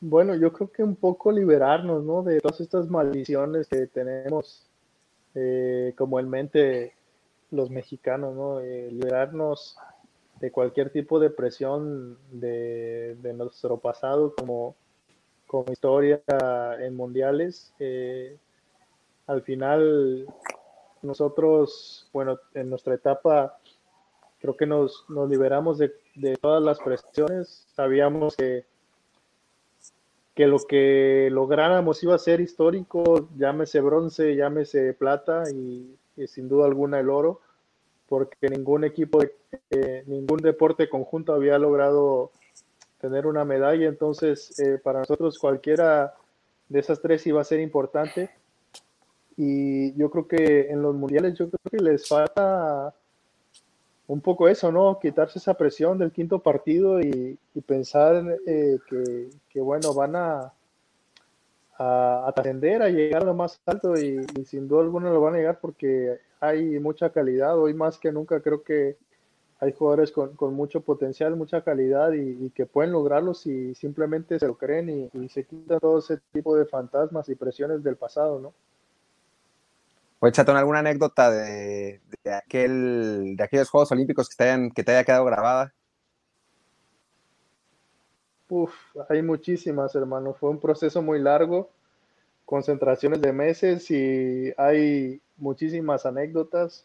Speaker 4: Bueno, yo creo que un poco liberarnos, ¿no? De todas estas maldiciones que tenemos eh, como en mente los mexicanos, ¿no? Eh, liberarnos de cualquier tipo de presión de, nuestro pasado como, como historia en mundiales. Eh, al final, nosotros, bueno, en nuestra etapa, creo que nos, nos liberamos de, de, todas las presiones. Sabíamos que, que lo que lográramos iba a ser histórico, llámese bronce, llámese plata, y sin duda alguna el oro, porque ningún equipo, eh, ningún deporte conjunto había logrado tener una medalla, entonces eh, para nosotros cualquiera de esas tres iba a ser importante. Y yo creo que en los mundiales yo creo que les falta un poco eso, ¿no? Quitarse esa presión del quinto partido y, pensar eh, que, bueno, van a, a, atender a llegar a lo más alto y, sin duda alguna lo van a llegar porque hay mucha calidad. Hoy más que nunca creo que hay jugadores con, mucho potencial, mucha calidad y, que pueden lograrlo si simplemente se lo creen y, se quitan todo ese tipo de fantasmas y presiones del pasado, ¿no?
Speaker 1: Oye, Chatón, ¿alguna anécdota de, aquel, de aquellos Juegos Olímpicos que te, haya quedado grabada?
Speaker 4: Uf, hay muchísimas, hermano. Fue un proceso muy largo, concentraciones de meses y hay muchísimas anécdotas.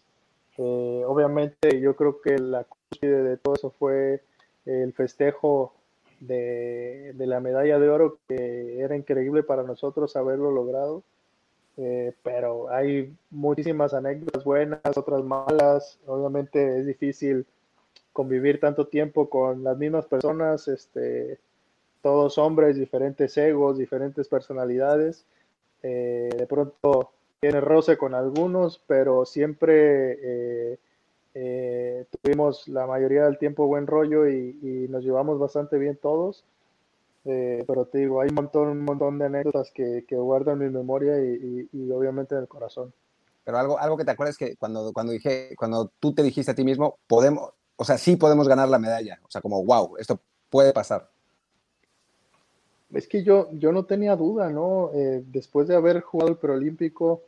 Speaker 4: Eh, obviamente, yo creo que la cúspide de todo eso fue el festejo de, de, la medalla de oro, que era increíble para nosotros haberlo logrado. Eh, pero hay muchísimas anécdotas buenas, otras malas. Obviamente es difícil convivir tanto tiempo con las mismas personas, este, todos hombres, diferentes egos, diferentes personalidades. Eh, de pronto tiene roce con algunos, pero siempre eh, tuvimos la mayoría del tiempo buen rollo y nos llevamos bastante bien todos. Eh, pero te digo, hay un montón, un montón de anécdotas que, que guardo en mi memoria y, y, obviamente en el corazón.
Speaker 1: Pero algo, algo que te acuerdas que cuando, cuando, dije, cuando tú te dijiste a ti mismo, podemos, o sea, sí podemos ganar la medalla. O sea, como, wow, esto puede pasar.
Speaker 4: Es que yo, yo no tenía duda, ¿no? Eh, después de haber jugado el preolímpico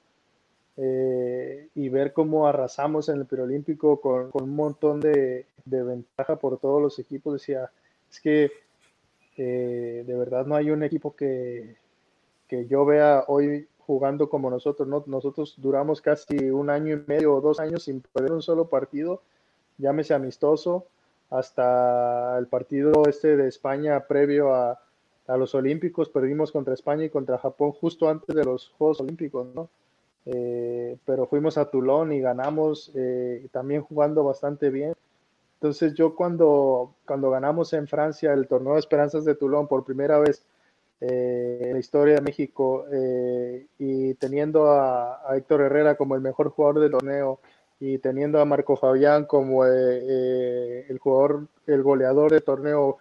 Speaker 4: eh, y ver cómo arrasamos en el preolímpico con, con un montón de, de ventaja por todos los equipos, decía, es que de verdad no hay un equipo que, que yo vea hoy jugando como nosotros. ¿no? Nosotros duramos casi un año y medio o dos años sin perder un solo partido, llámese amistoso, hasta el partido este de España previo a, a los Olímpicos. Perdimos contra España y contra Japón justo antes de los Juegos Olímpicos, ¿no? Eh, pero fuimos a Toulon y ganamos eh, también jugando bastante bien. Entonces yo cuando, cuando ganamos en Francia el torneo de Esperanzas de Toulon por primera vez eh, en la historia de México eh, y teniendo a, Héctor Herrera como el mejor jugador del torneo y teniendo a Marco Fabián como eh, el jugador, el goleador del torneo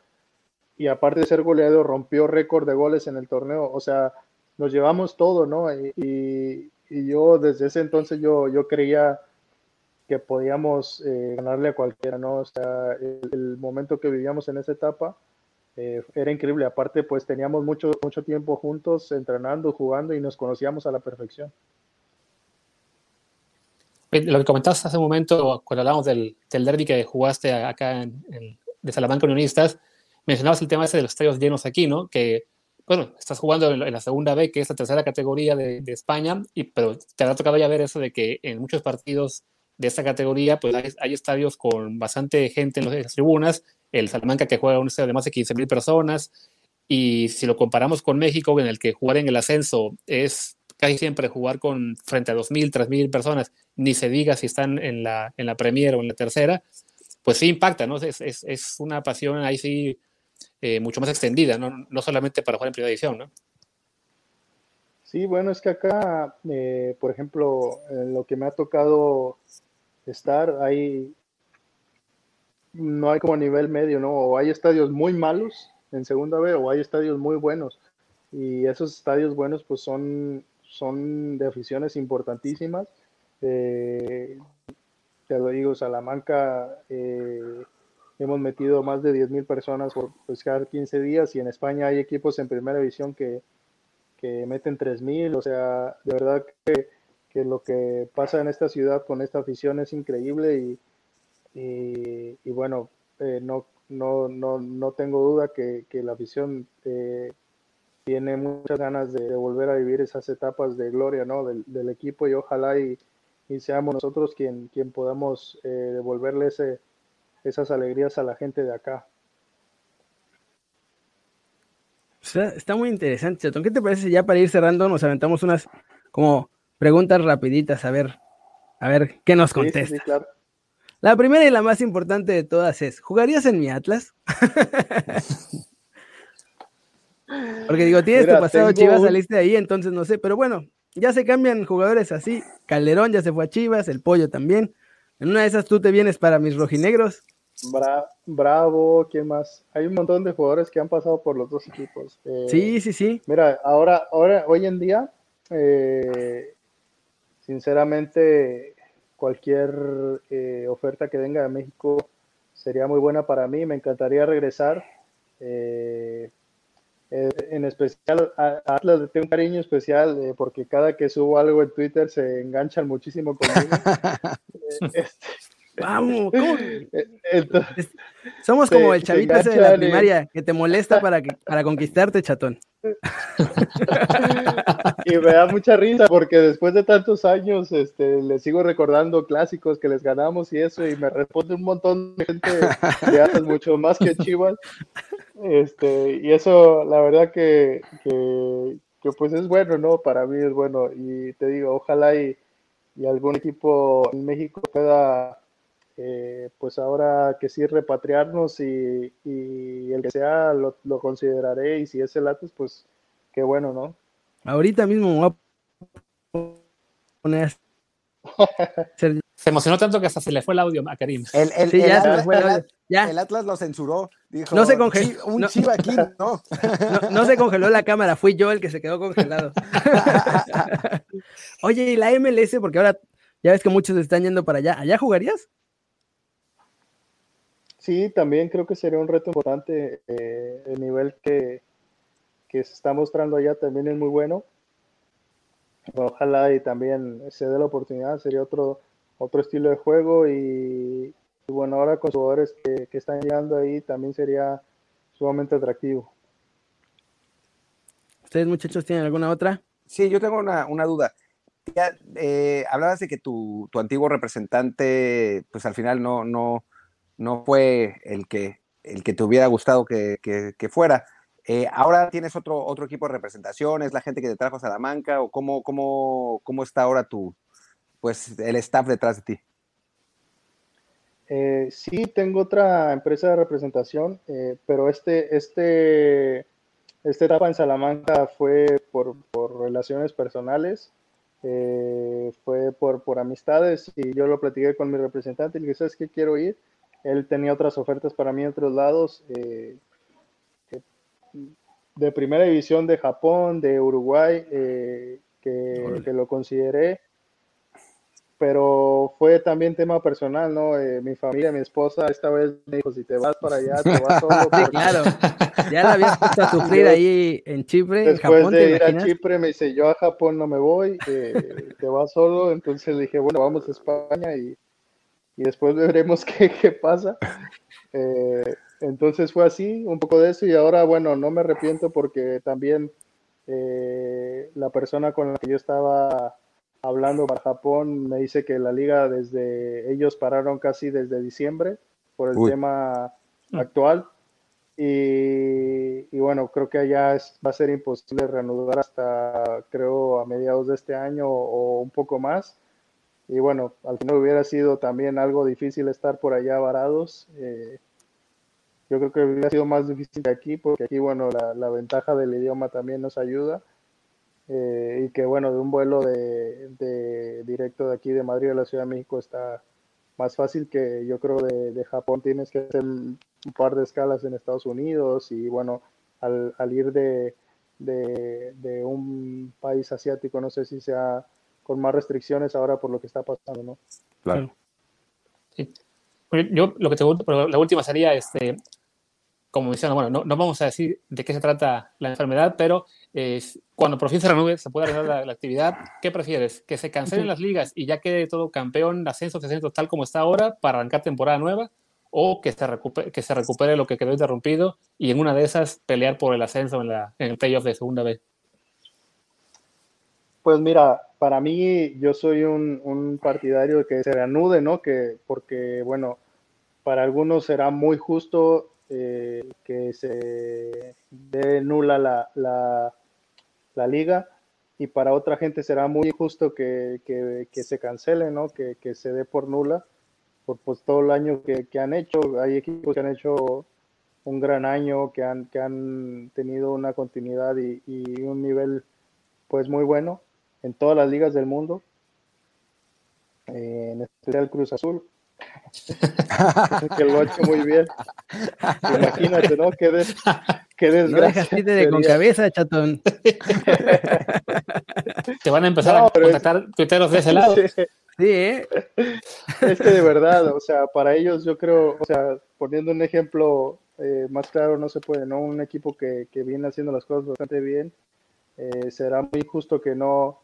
Speaker 4: y aparte de ser goleador rompió récord de goles en el torneo, o sea, nos llevamos todo, ¿no? Y, y yo desde ese entonces yo, yo creía que podíamos eh, ganarle a cualquiera, ¿no? O sea, el, momento que vivíamos en esa etapa eh, era increíble. Aparte, pues teníamos mucho, mucho tiempo juntos, entrenando, jugando y nos conocíamos a la perfección.
Speaker 2: Lo que comentabas hace un momento, cuando hablábamos del, del derby que jugaste acá en, de Salamanca Unionistas, mencionabas el tema ese de los estadios llenos aquí, ¿no? Que, bueno, estás jugando en, la segunda B, que es la tercera categoría de, de España, y, pero te ha tocado ya ver eso de que en muchos partidos de esta categoría, pues hay, estadios con bastante gente en las tribunas, el Salamanca que juega un estadio de más de 15 mil personas, y si lo comparamos con México, en el que jugar en el ascenso es casi siempre jugar con frente a 2.000, 3.000 personas, ni se diga si están en la, en la Premier o en la tercera, pues sí impacta, ¿no? Es, es, es una pasión ahí sí eh, mucho más extendida, ¿no? no solamente para jugar en primera edición, ¿no?
Speaker 4: Sí, bueno, es que acá, eh, por ejemplo, lo que me ha tocado estar, ahí no hay como nivel medio, ¿no? O hay estadios muy malos en segunda B o hay estadios muy buenos. Y esos estadios buenos pues son, son de aficiones importantísimas. Eh, te lo digo, Salamanca eh, hemos metido más de 10.000 personas por pues, cada 15 días y en España hay equipos en primera división que, que meten 3.000, o sea, de verdad que que lo que pasa en esta ciudad con esta afición es increíble y, y, bueno, eh, no, no, no, no, tengo duda que, que la afición eh, tiene muchas ganas de, volver a vivir esas etapas de gloria ¿no? del, del equipo y ojalá y, y, seamos nosotros quien, quien podamos eh, devolverle ese, esas alegrías a la gente de acá.
Speaker 3: Está, muy interesante, ¿Qué te parece ya para ir cerrando? Nos aventamos unas como preguntas rapiditas, a ver, a ver qué nos contesta. La primera y la más importante de todas es, ¿jugarías en mi Atlas? Porque digo, tienes tu pasado Chivas, saliste de ahí, entonces no sé, pero bueno, ya se cambian jugadores así. Calderón ya se fue a Chivas, el Pollo también. En una de esas tú te vienes para mis rojinegros.
Speaker 4: bravo, ¿quién más? Hay un montón de jugadores que han pasado por los dos equipos.
Speaker 3: Eh, sí, sí, sí.
Speaker 4: Mira, ahora, ahora, hoy en día, eh, sinceramente, cualquier eh, oferta que venga de México sería muy buena para mí. Me encantaría regresar. en especial a Atlas le tengo un cariño especial porque cada que subo algo en Twitter se enganchan muchísimo conmigo.
Speaker 3: este, Vamos, Somos como el chavito ese de la primaria que te molesta para, que, para conquistarte, chatón.
Speaker 4: y me da mucha risa porque después de tantos años este, les sigo recordando clásicos que les ganamos y eso, y me responde un montón de gente de Atlas, mucho más que Chivas. Este, y eso, la verdad que, que, que, pues es bueno, ¿no? Para mí es bueno. Y te digo, ojalá y, y algún equipo en México pueda eh, pues ahora que sí repatriarnos y, el que sea lo, consideraré y si es el Atlas, pues qué bueno, ¿no?
Speaker 3: Ahorita mismo me voy a poner...
Speaker 2: Se emocionó tanto que hasta se le fue el audio a Karim.
Speaker 1: El, Atlas, lo censuró. Dijo,
Speaker 3: no se congeló.
Speaker 1: Un no, chivo aquí, no.
Speaker 3: no. se congeló la cámara, fui yo el que se quedó congelado. Oye, y la MLS, porque ahora ya ves que muchos están yendo para allá. ¿Allá jugarías?
Speaker 4: Sí, también creo que sería un reto importante. Eh, el nivel que, se está mostrando allá también es muy bueno. Ojalá y también se dé la oportunidad, sería otro, otro estilo de juego y, bueno, ahora con jugadores que, que, están llegando ahí también sería sumamente atractivo.
Speaker 3: ¿Ustedes muchachos tienen alguna otra?
Speaker 1: Sí, yo tengo una, duda. Ya, eh, hablabas de que tu, tu, antiguo representante, pues al final no, no, no fue el que, el que te hubiera gustado que, fuera. Eh, ahora tienes otro, otro equipo de representación, es la gente que te trajo a Salamanca o cómo, cómo, cómo está ahora tu, pues, el staff detrás de ti.
Speaker 4: Eh, sí, tengo otra empresa de representación, eh, pero este, este, esta etapa en Salamanca fue por, relaciones personales, fue por, por amistades y yo lo platiqué con mi representante y le dije, ¿sabes qué quiero ir? Él tenía otras ofertas para mí en otros lados, eh, de primera división de Japón, de Uruguay, eh, que, lo consideré, pero fue también tema personal, ¿no? Eh, mi familia, mi esposa, esta vez me dijo, si te vas para allá, te vas solo.
Speaker 3: Sí, claro, ya la habías puesto a sufrir ahí en Chipre,
Speaker 4: Después
Speaker 3: en Japón,
Speaker 4: de ir a Chipre me dice, yo a Japón no me voy, te vas solo, entonces le dije, bueno, vamos a España y y después veremos qué, qué pasa. Eh, entonces fue así, un poco de eso y ahora, bueno, no me arrepiento porque también eh, la persona con la que yo estaba hablando para Japón me dice que la liga desde ellos pararon casi desde diciembre por el tema mm. actual y, y, bueno, creo que allá va a ser imposible reanudar hasta creo a mediados de este año o un poco más y bueno, al final hubiera sido también algo difícil estar por allá varados. Eh, yo creo que hubiera sido más difícil que aquí, porque aquí, bueno, la, ventaja del idioma también nos ayuda. Eh, y que, bueno, de un vuelo de, directo de aquí de Madrid a la Ciudad de México está más fácil que yo creo de, Japón. Tienes que hacer un par de escalas en Estados Unidos y, bueno, al, al ir de, de un país asiático, no sé si sea con más restricciones ahora por lo que está pasando, ¿no?
Speaker 1: Claro.
Speaker 2: Yo lo que te pregunto, la última sería, este, como diciendo, bueno, no, no, vamos a decir de qué se trata la enfermedad, pero es, cuando por fin se renueve, se puede arreglar la, actividad, ¿qué prefieres? ¿Que se cancelen las ligas y ya quede todo campeón, ascenso, descenso, tal como está ahora, para arrancar temporada nueva? ¿O que se, recupere, que se recupere lo que quedó interrumpido y en una de esas pelear por el ascenso en, la, en el playoff de segunda vez?
Speaker 4: Pues mira, para mí yo soy un, partidario de que se reanude, ¿no? Que, porque, bueno, para algunos será muy justo eh, que se dé nula la, la, liga y para otra gente será muy injusto que, se cancele, ¿no? Que, se dé por nula por pues, todo el año que, han hecho. Hay equipos que han hecho un gran año, que han, que han tenido una continuidad y un nivel pues muy bueno en todas las ligas del mundo. eh, en especial Cruz Azul, que lo ha hecho muy bien. Imagínate, ¿no? Qué, des, qué desgracia.
Speaker 3: No de con cabeza, chatón.
Speaker 2: Te van a empezar a contactar tuiteros de ese lado.
Speaker 3: Sí, ¿eh?
Speaker 4: Es que de verdad, o sea, para ellos yo creo, o sea, poniendo un ejemplo eh, más claro, no se puede, ¿no? Un equipo que, que viene haciendo las cosas bastante bien, eh, será muy justo que no,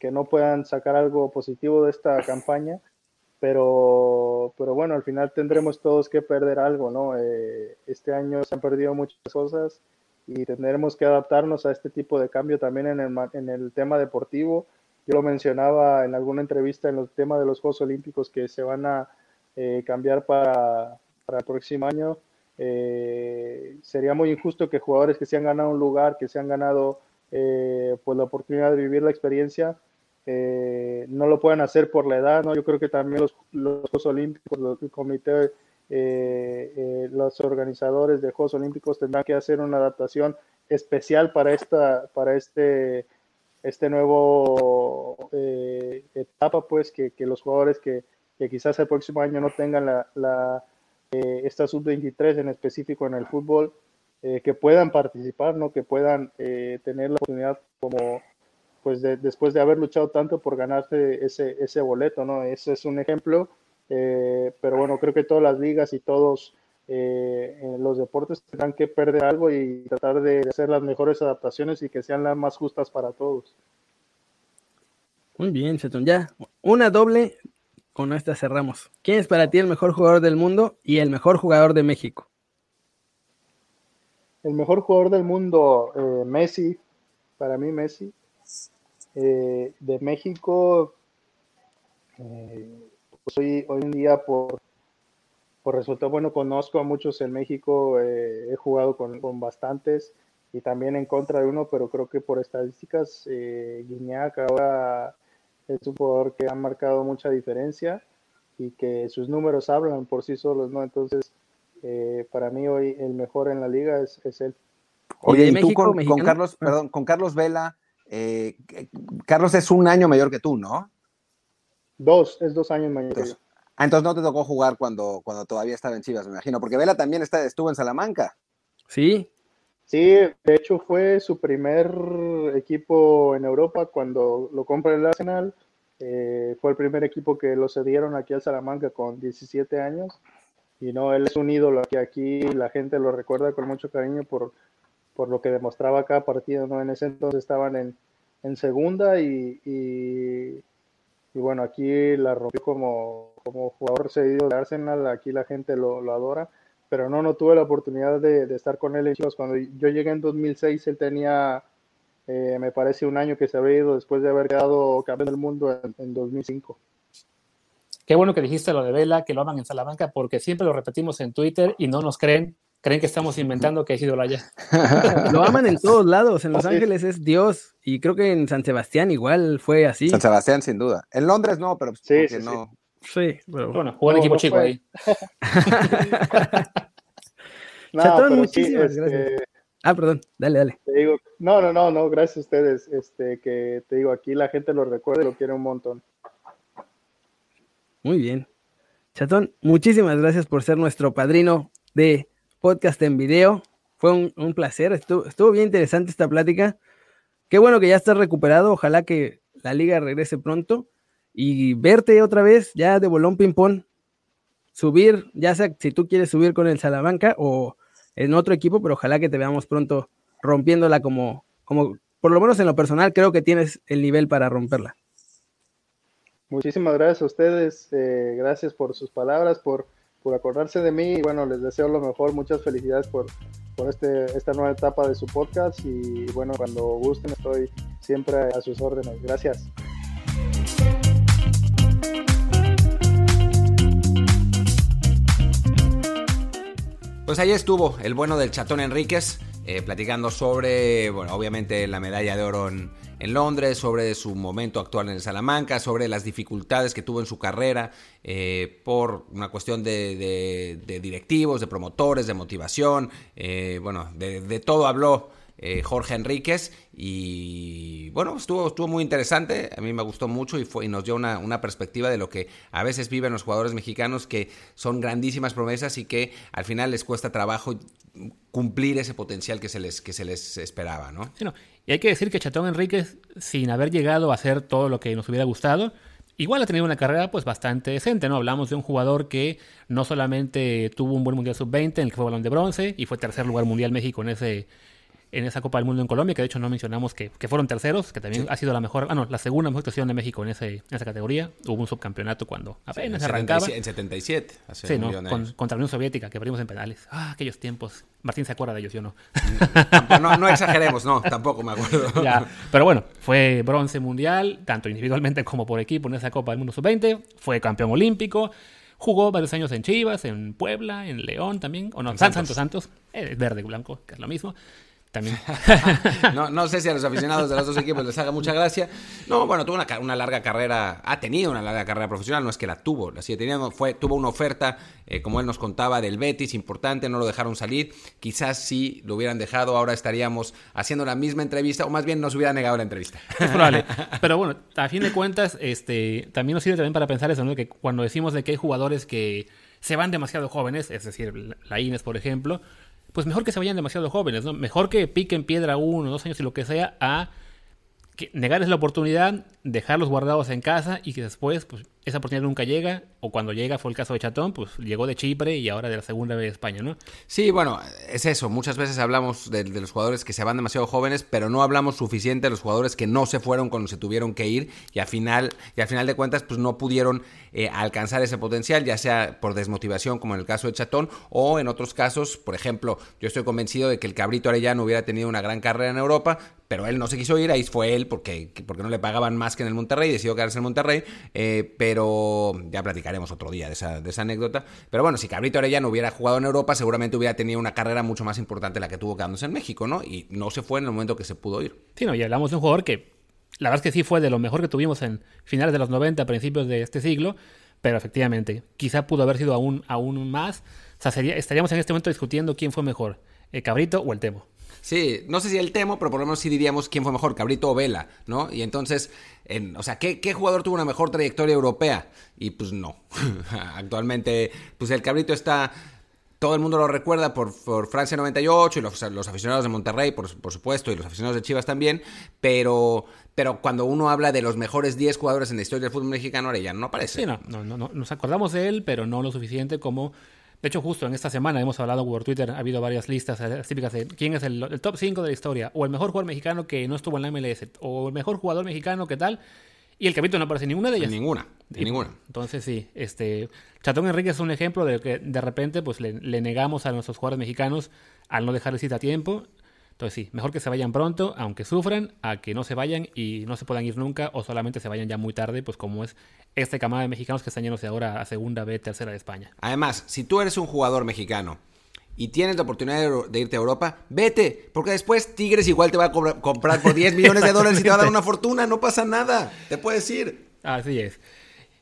Speaker 4: que no puedan sacar algo positivo de esta campaña pero, pero bueno, al final tendremos todos que perder algo, ¿no? Eh, este año se han perdido muchas cosas y tendremos que adaptarnos a este tipo de cambio también en el, en el tema deportivo. Yo lo mencionaba en alguna entrevista en el tema de los Juegos Olímpicos que se van a eh, cambiar para, para, el próximo año. Eh, sería muy injusto que jugadores que se han ganado un lugar, que se han ganado pues la oportunidad de vivir la experiencia, eh, no lo pueden hacer por la edad, ¿no? Yo creo que también los, Juegos Olímpicos, el comité, eh, eh, los organizadores de Juegos Olímpicos tendrán que hacer una adaptación especial para esta, para este, este nuevo etapa, pues, que, los jugadores que, quizás el próximo año no tengan la, la esta sub-23 en específico en el fútbol, que puedan participar, ¿no? Que puedan tener la oportunidad como pues después de haber luchado tanto por ganarse ese, ese boleto, ¿no? Ese es un ejemplo, eh, pero bueno, creo que todas las ligas y todos eh, los deportes tendrán que perder algo y tratar de hacer las mejores adaptaciones y que sean las más justas para todos.
Speaker 3: Muy bien, Chetón. Ya, una doble, con esta cerramos. ¿Quién es para ti el mejor jugador del mundo y el mejor jugador de México?
Speaker 4: El mejor jugador del mundo, eh, Messi, para mí Messi. Eh, de México, eh, pues hoy, hoy en día por, por resultado, bueno, conozco a muchos en México, eh, he jugado con, con, bastantes y también en contra de uno, pero creo que por estadísticas, eh, Guiñac ahora es un jugador que ha marcado mucha diferencia y que sus números hablan por sí solos, ¿no? Entonces, para mí hoy el mejor en la liga es, es él.
Speaker 1: Oye, y tú con, con, Carlos, perdón, con Carlos Vela, eh, Carlos es un año mayor que tú, ¿no?
Speaker 4: Dos, es dos años mayor que yo.
Speaker 1: Ah, entonces no te tocó jugar cuando, cuando todavía estaba en Chivas, me imagino, porque Vela también está, estuvo en Salamanca.
Speaker 3: Sí.
Speaker 4: Sí, de hecho fue su primer equipo en Europa cuando lo compra el Arsenal. Eh, fue el primer equipo que lo cedieron aquí al Salamanca con 17 años. Y no, él es un ídolo que aquí la gente lo recuerda con mucho cariño por, por lo que demostraba cada partido, ¿no? En ese entonces estaban en, en segunda y, y, bueno, aquí la rompió como, como jugador cedido de Arsenal, aquí la gente lo, adora, pero no, no tuve la oportunidad de, estar con él en. Cuando yo llegué en 2006, él tenía, eh, me parece, un año que se había ido después de haber quedado campeón del mundo en, en 2005.
Speaker 2: Qué bueno que dijiste lo de Vela, que lo aman en Salamanca, porque siempre lo repetimos en Twitter y no nos creen creen que estamos inventando que es ídolo allá.
Speaker 3: Lo aman en todos lados. En Los Ángeles es Dios. Y creo que en San Sebastián igual fue así.
Speaker 1: San Sebastián, sin duda. En Londres no, pero
Speaker 3: sí, sí, no. Sí,
Speaker 2: pero bueno, jugó en equipo chico ahí.
Speaker 3: no, muchísimas este, gracias. Ah, perdón, dale, dale.
Speaker 4: Te digo, no, no, no, no, gracias a ustedes. Este, que te digo, aquí la gente lo recuerda y lo quiere un montón.
Speaker 3: Muy bien. Chatón, muchísimas gracias por ser nuestro padrino de podcast en video. Fue un, placer, estuvo, estuvo, bien interesante esta plática. Qué bueno que ya estás recuperado, ojalá que la liga regrese pronto y verte otra vez ya de bolón ping-pong, subir, ya sea si tú quieres subir con el Salamanca o en otro equipo, pero ojalá que te veamos pronto rompiéndola como, como por lo menos en lo personal, creo que tienes el nivel para romperla.
Speaker 4: Muchísimas gracias a ustedes, eh, gracias por sus palabras, por por acordarse de mí y bueno, les deseo lo mejor, muchas felicidades por, por este, esta nueva etapa de su podcast y bueno, cuando gusten estoy siempre a sus órdenes. Gracias.
Speaker 1: Pues ahí estuvo el bueno del Chatón Enríquez, eh, platicando sobre, bueno, obviamente la medalla de oro en, en Londres, sobre su momento actual en Salamanca, sobre las dificultades que tuvo en su carrera eh, por una cuestión de, directivos, de promotores, de motivación, eh, bueno, de, todo habló eh, Jorge Enríquez y bueno, estuvo, estuvo muy interesante, a mí me gustó mucho y, fue, y nos dio una, una, perspectiva de lo que a veces viven los jugadores mexicanos que son grandísimas promesas y que al final les cuesta trabajo cumplir ese potencial que se les, que se les esperaba, ¿no?
Speaker 2: No. Y hay que decir que Chatón Enríquez, sin haber llegado a hacer todo lo que nos hubiera gustado, igual ha tenido una carrera pues bastante decente, ¿no? Hablamos de un jugador que no solamente tuvo un buen Mundial Sub-20 en el que fue balón de bronce y fue tercer lugar Mundial México en ese en esa Copa del Mundo en Colombia, que de hecho no mencionamos que, que fueron terceros, que también ha sido la mejor, ah no, la segunda mejor actuación de México en, ese, en esa categoría. Hubo un subcampeonato cuando apenas
Speaker 1: sí, en
Speaker 2: arrancaba.
Speaker 1: En 77,
Speaker 2: hace sí, ¿no? Con, contra la Unión Soviética, que perdimos en penales. Ah, aquellos tiempos. Martín se acuerda de ellos, yo no.
Speaker 1: no, no exageremos, no, tampoco me acuerdo.
Speaker 2: ya, pero bueno, fue bronce mundial, tanto individualmente como por equipo en esa Copa del Mundo Sub-20, fue campeón olímpico. Jugó varios años en Chivas, en Puebla, en León también, o no, en San Santos Santos, eh, verde y blanco, que es lo mismo también.
Speaker 1: no, no, sé si a los aficionados de los dos equipos les haga mucha gracia. No, bueno, tuvo una, una, larga carrera, ha tenido una larga carrera profesional, no es que la tuvo, la sigue teniendo, fue, tuvo una oferta, eh, como él nos contaba, del Betis, importante, no lo dejaron salir. Quizás si lo hubieran dejado, ahora estaríamos haciendo la misma entrevista, o más bien nos hubiera negado la entrevista.
Speaker 2: Es probable. Pero bueno, a fin de cuentas, este, también nos sirve también para pensar eso, ¿no? Que cuando decimos de que hay jugadores que se van demasiado jóvenes, es decir, la Ines, por ejemplo, pues mejor que se vayan demasiado jóvenes, ¿no? Mejor que piquen piedra uno, dos años y lo que sea, a negarles la oportunidad, dejarlos guardados en casa y que después, pues, esa oportunidad nunca llega, o cuando llega, fue el caso de Chatón, pues llegó de Chipre y ahora de la segunda vez de España, ¿no?
Speaker 1: Sí, bueno, es eso. Muchas veces hablamos de, los jugadores que se van demasiado jóvenes, pero no hablamos suficiente de los jugadores que no se fueron cuando se tuvieron que ir y al final, y al final de cuentas, pues no pudieron eh, alcanzar ese potencial, ya sea por desmotivación, como en el caso de Chatón, o en otros casos, por ejemplo, yo estoy convencido de que el Cabrito Arellano hubiera tenido una gran carrera en Europa, pero él no se quiso ir, ahí fue él porque, porque no le pagaban más que en el Monterrey, decidió quedarse en Monterrey, eh, pero ya platicaremos otro día de esa, de esa anécdota. Pero bueno, si Cabrito Arellano hubiera jugado en Europa, seguramente hubiera tenido una carrera mucho más importante la que tuvo quedándose en México, ¿no? Y no se fue en el momento que se pudo ir.
Speaker 2: Sí, no, y hablamos de un jugador que la verdad es que sí fue de lo mejor que tuvimos en finales de los 90, principios de este siglo, pero efectivamente, quizá pudo haber sido aún, aún más. O sea, sería, estaríamos en este momento discutiendo quién fue mejor, el Cabrito o el Temo.
Speaker 1: Sí, no sé si el Temo, pero por lo menos sí diríamos quién fue mejor, Cabrito o Vela, ¿no? Y entonces, en, o sea, ¿qué, ¿qué, jugador tuvo una mejor trayectoria europea? Y pues no. Actualmente, pues el Cabrito está... Todo el mundo lo recuerda por, Francia 98 y los, los aficionados de Monterrey, por, supuesto, y los aficionados de Chivas también, pero, pero cuando uno habla de los mejores 10 jugadores en la historia del fútbol mexicano, ahora ya no aparece.
Speaker 2: Sí, no, no, no, nos acordamos de él, pero no lo suficiente como de hecho, justo en esta semana hemos hablado por Twitter, ha habido varias listas eh, típicas de quién es el, el, top 5 de la historia, o el mejor jugador mexicano que no estuvo en la MLS, o el mejor jugador mexicano que tal, y el capítulo no aparece en ninguna de ellas.
Speaker 1: ninguna, en ninguna.
Speaker 2: Entonces sí, este, Chatón Enrique es un ejemplo de que de repente pues le, le negamos a nuestros jugadores mexicanos al no dejarles ir a tiempo. Entonces sí, mejor que se vayan pronto, aunque sufran, a que no se vayan y no se puedan ir nunca, o solamente se vayan ya muy tarde, pues como es este camada de mexicanos que están yéndose ahora a segunda B, tercera de España.
Speaker 1: Además, si tú eres un jugador mexicano y tienes la oportunidad de irte a Europa, vete, porque después Tigres igual te va a comprar por 10 millones de dólares y te va a dar una fortuna, no pasa nada, te puedes ir.
Speaker 2: Así es.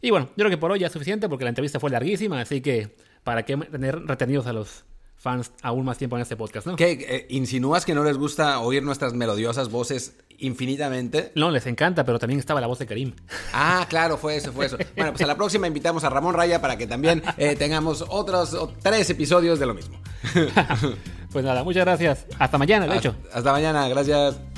Speaker 2: Y bueno, yo creo que por hoy ya es suficiente porque la entrevista fue larguísima, así que para qué tener retenidos a los fans aún más tiempo en este podcast, ¿no?
Speaker 1: ¿Qué? Eh, ¿Insinúas que no les gusta oír nuestras melodiosas voces infinitamente?
Speaker 2: No, les encanta, pero también estaba la voz de Karim.
Speaker 1: Ah, claro, fue eso, fue eso. Bueno, pues a la próxima invitamos a Ramón Raya para que también eh, tengamos otros o tres episodios de lo mismo.
Speaker 2: pues nada, muchas gracias. Hasta mañana, de
Speaker 1: hasta,
Speaker 2: hecho.
Speaker 1: Hasta mañana, gracias.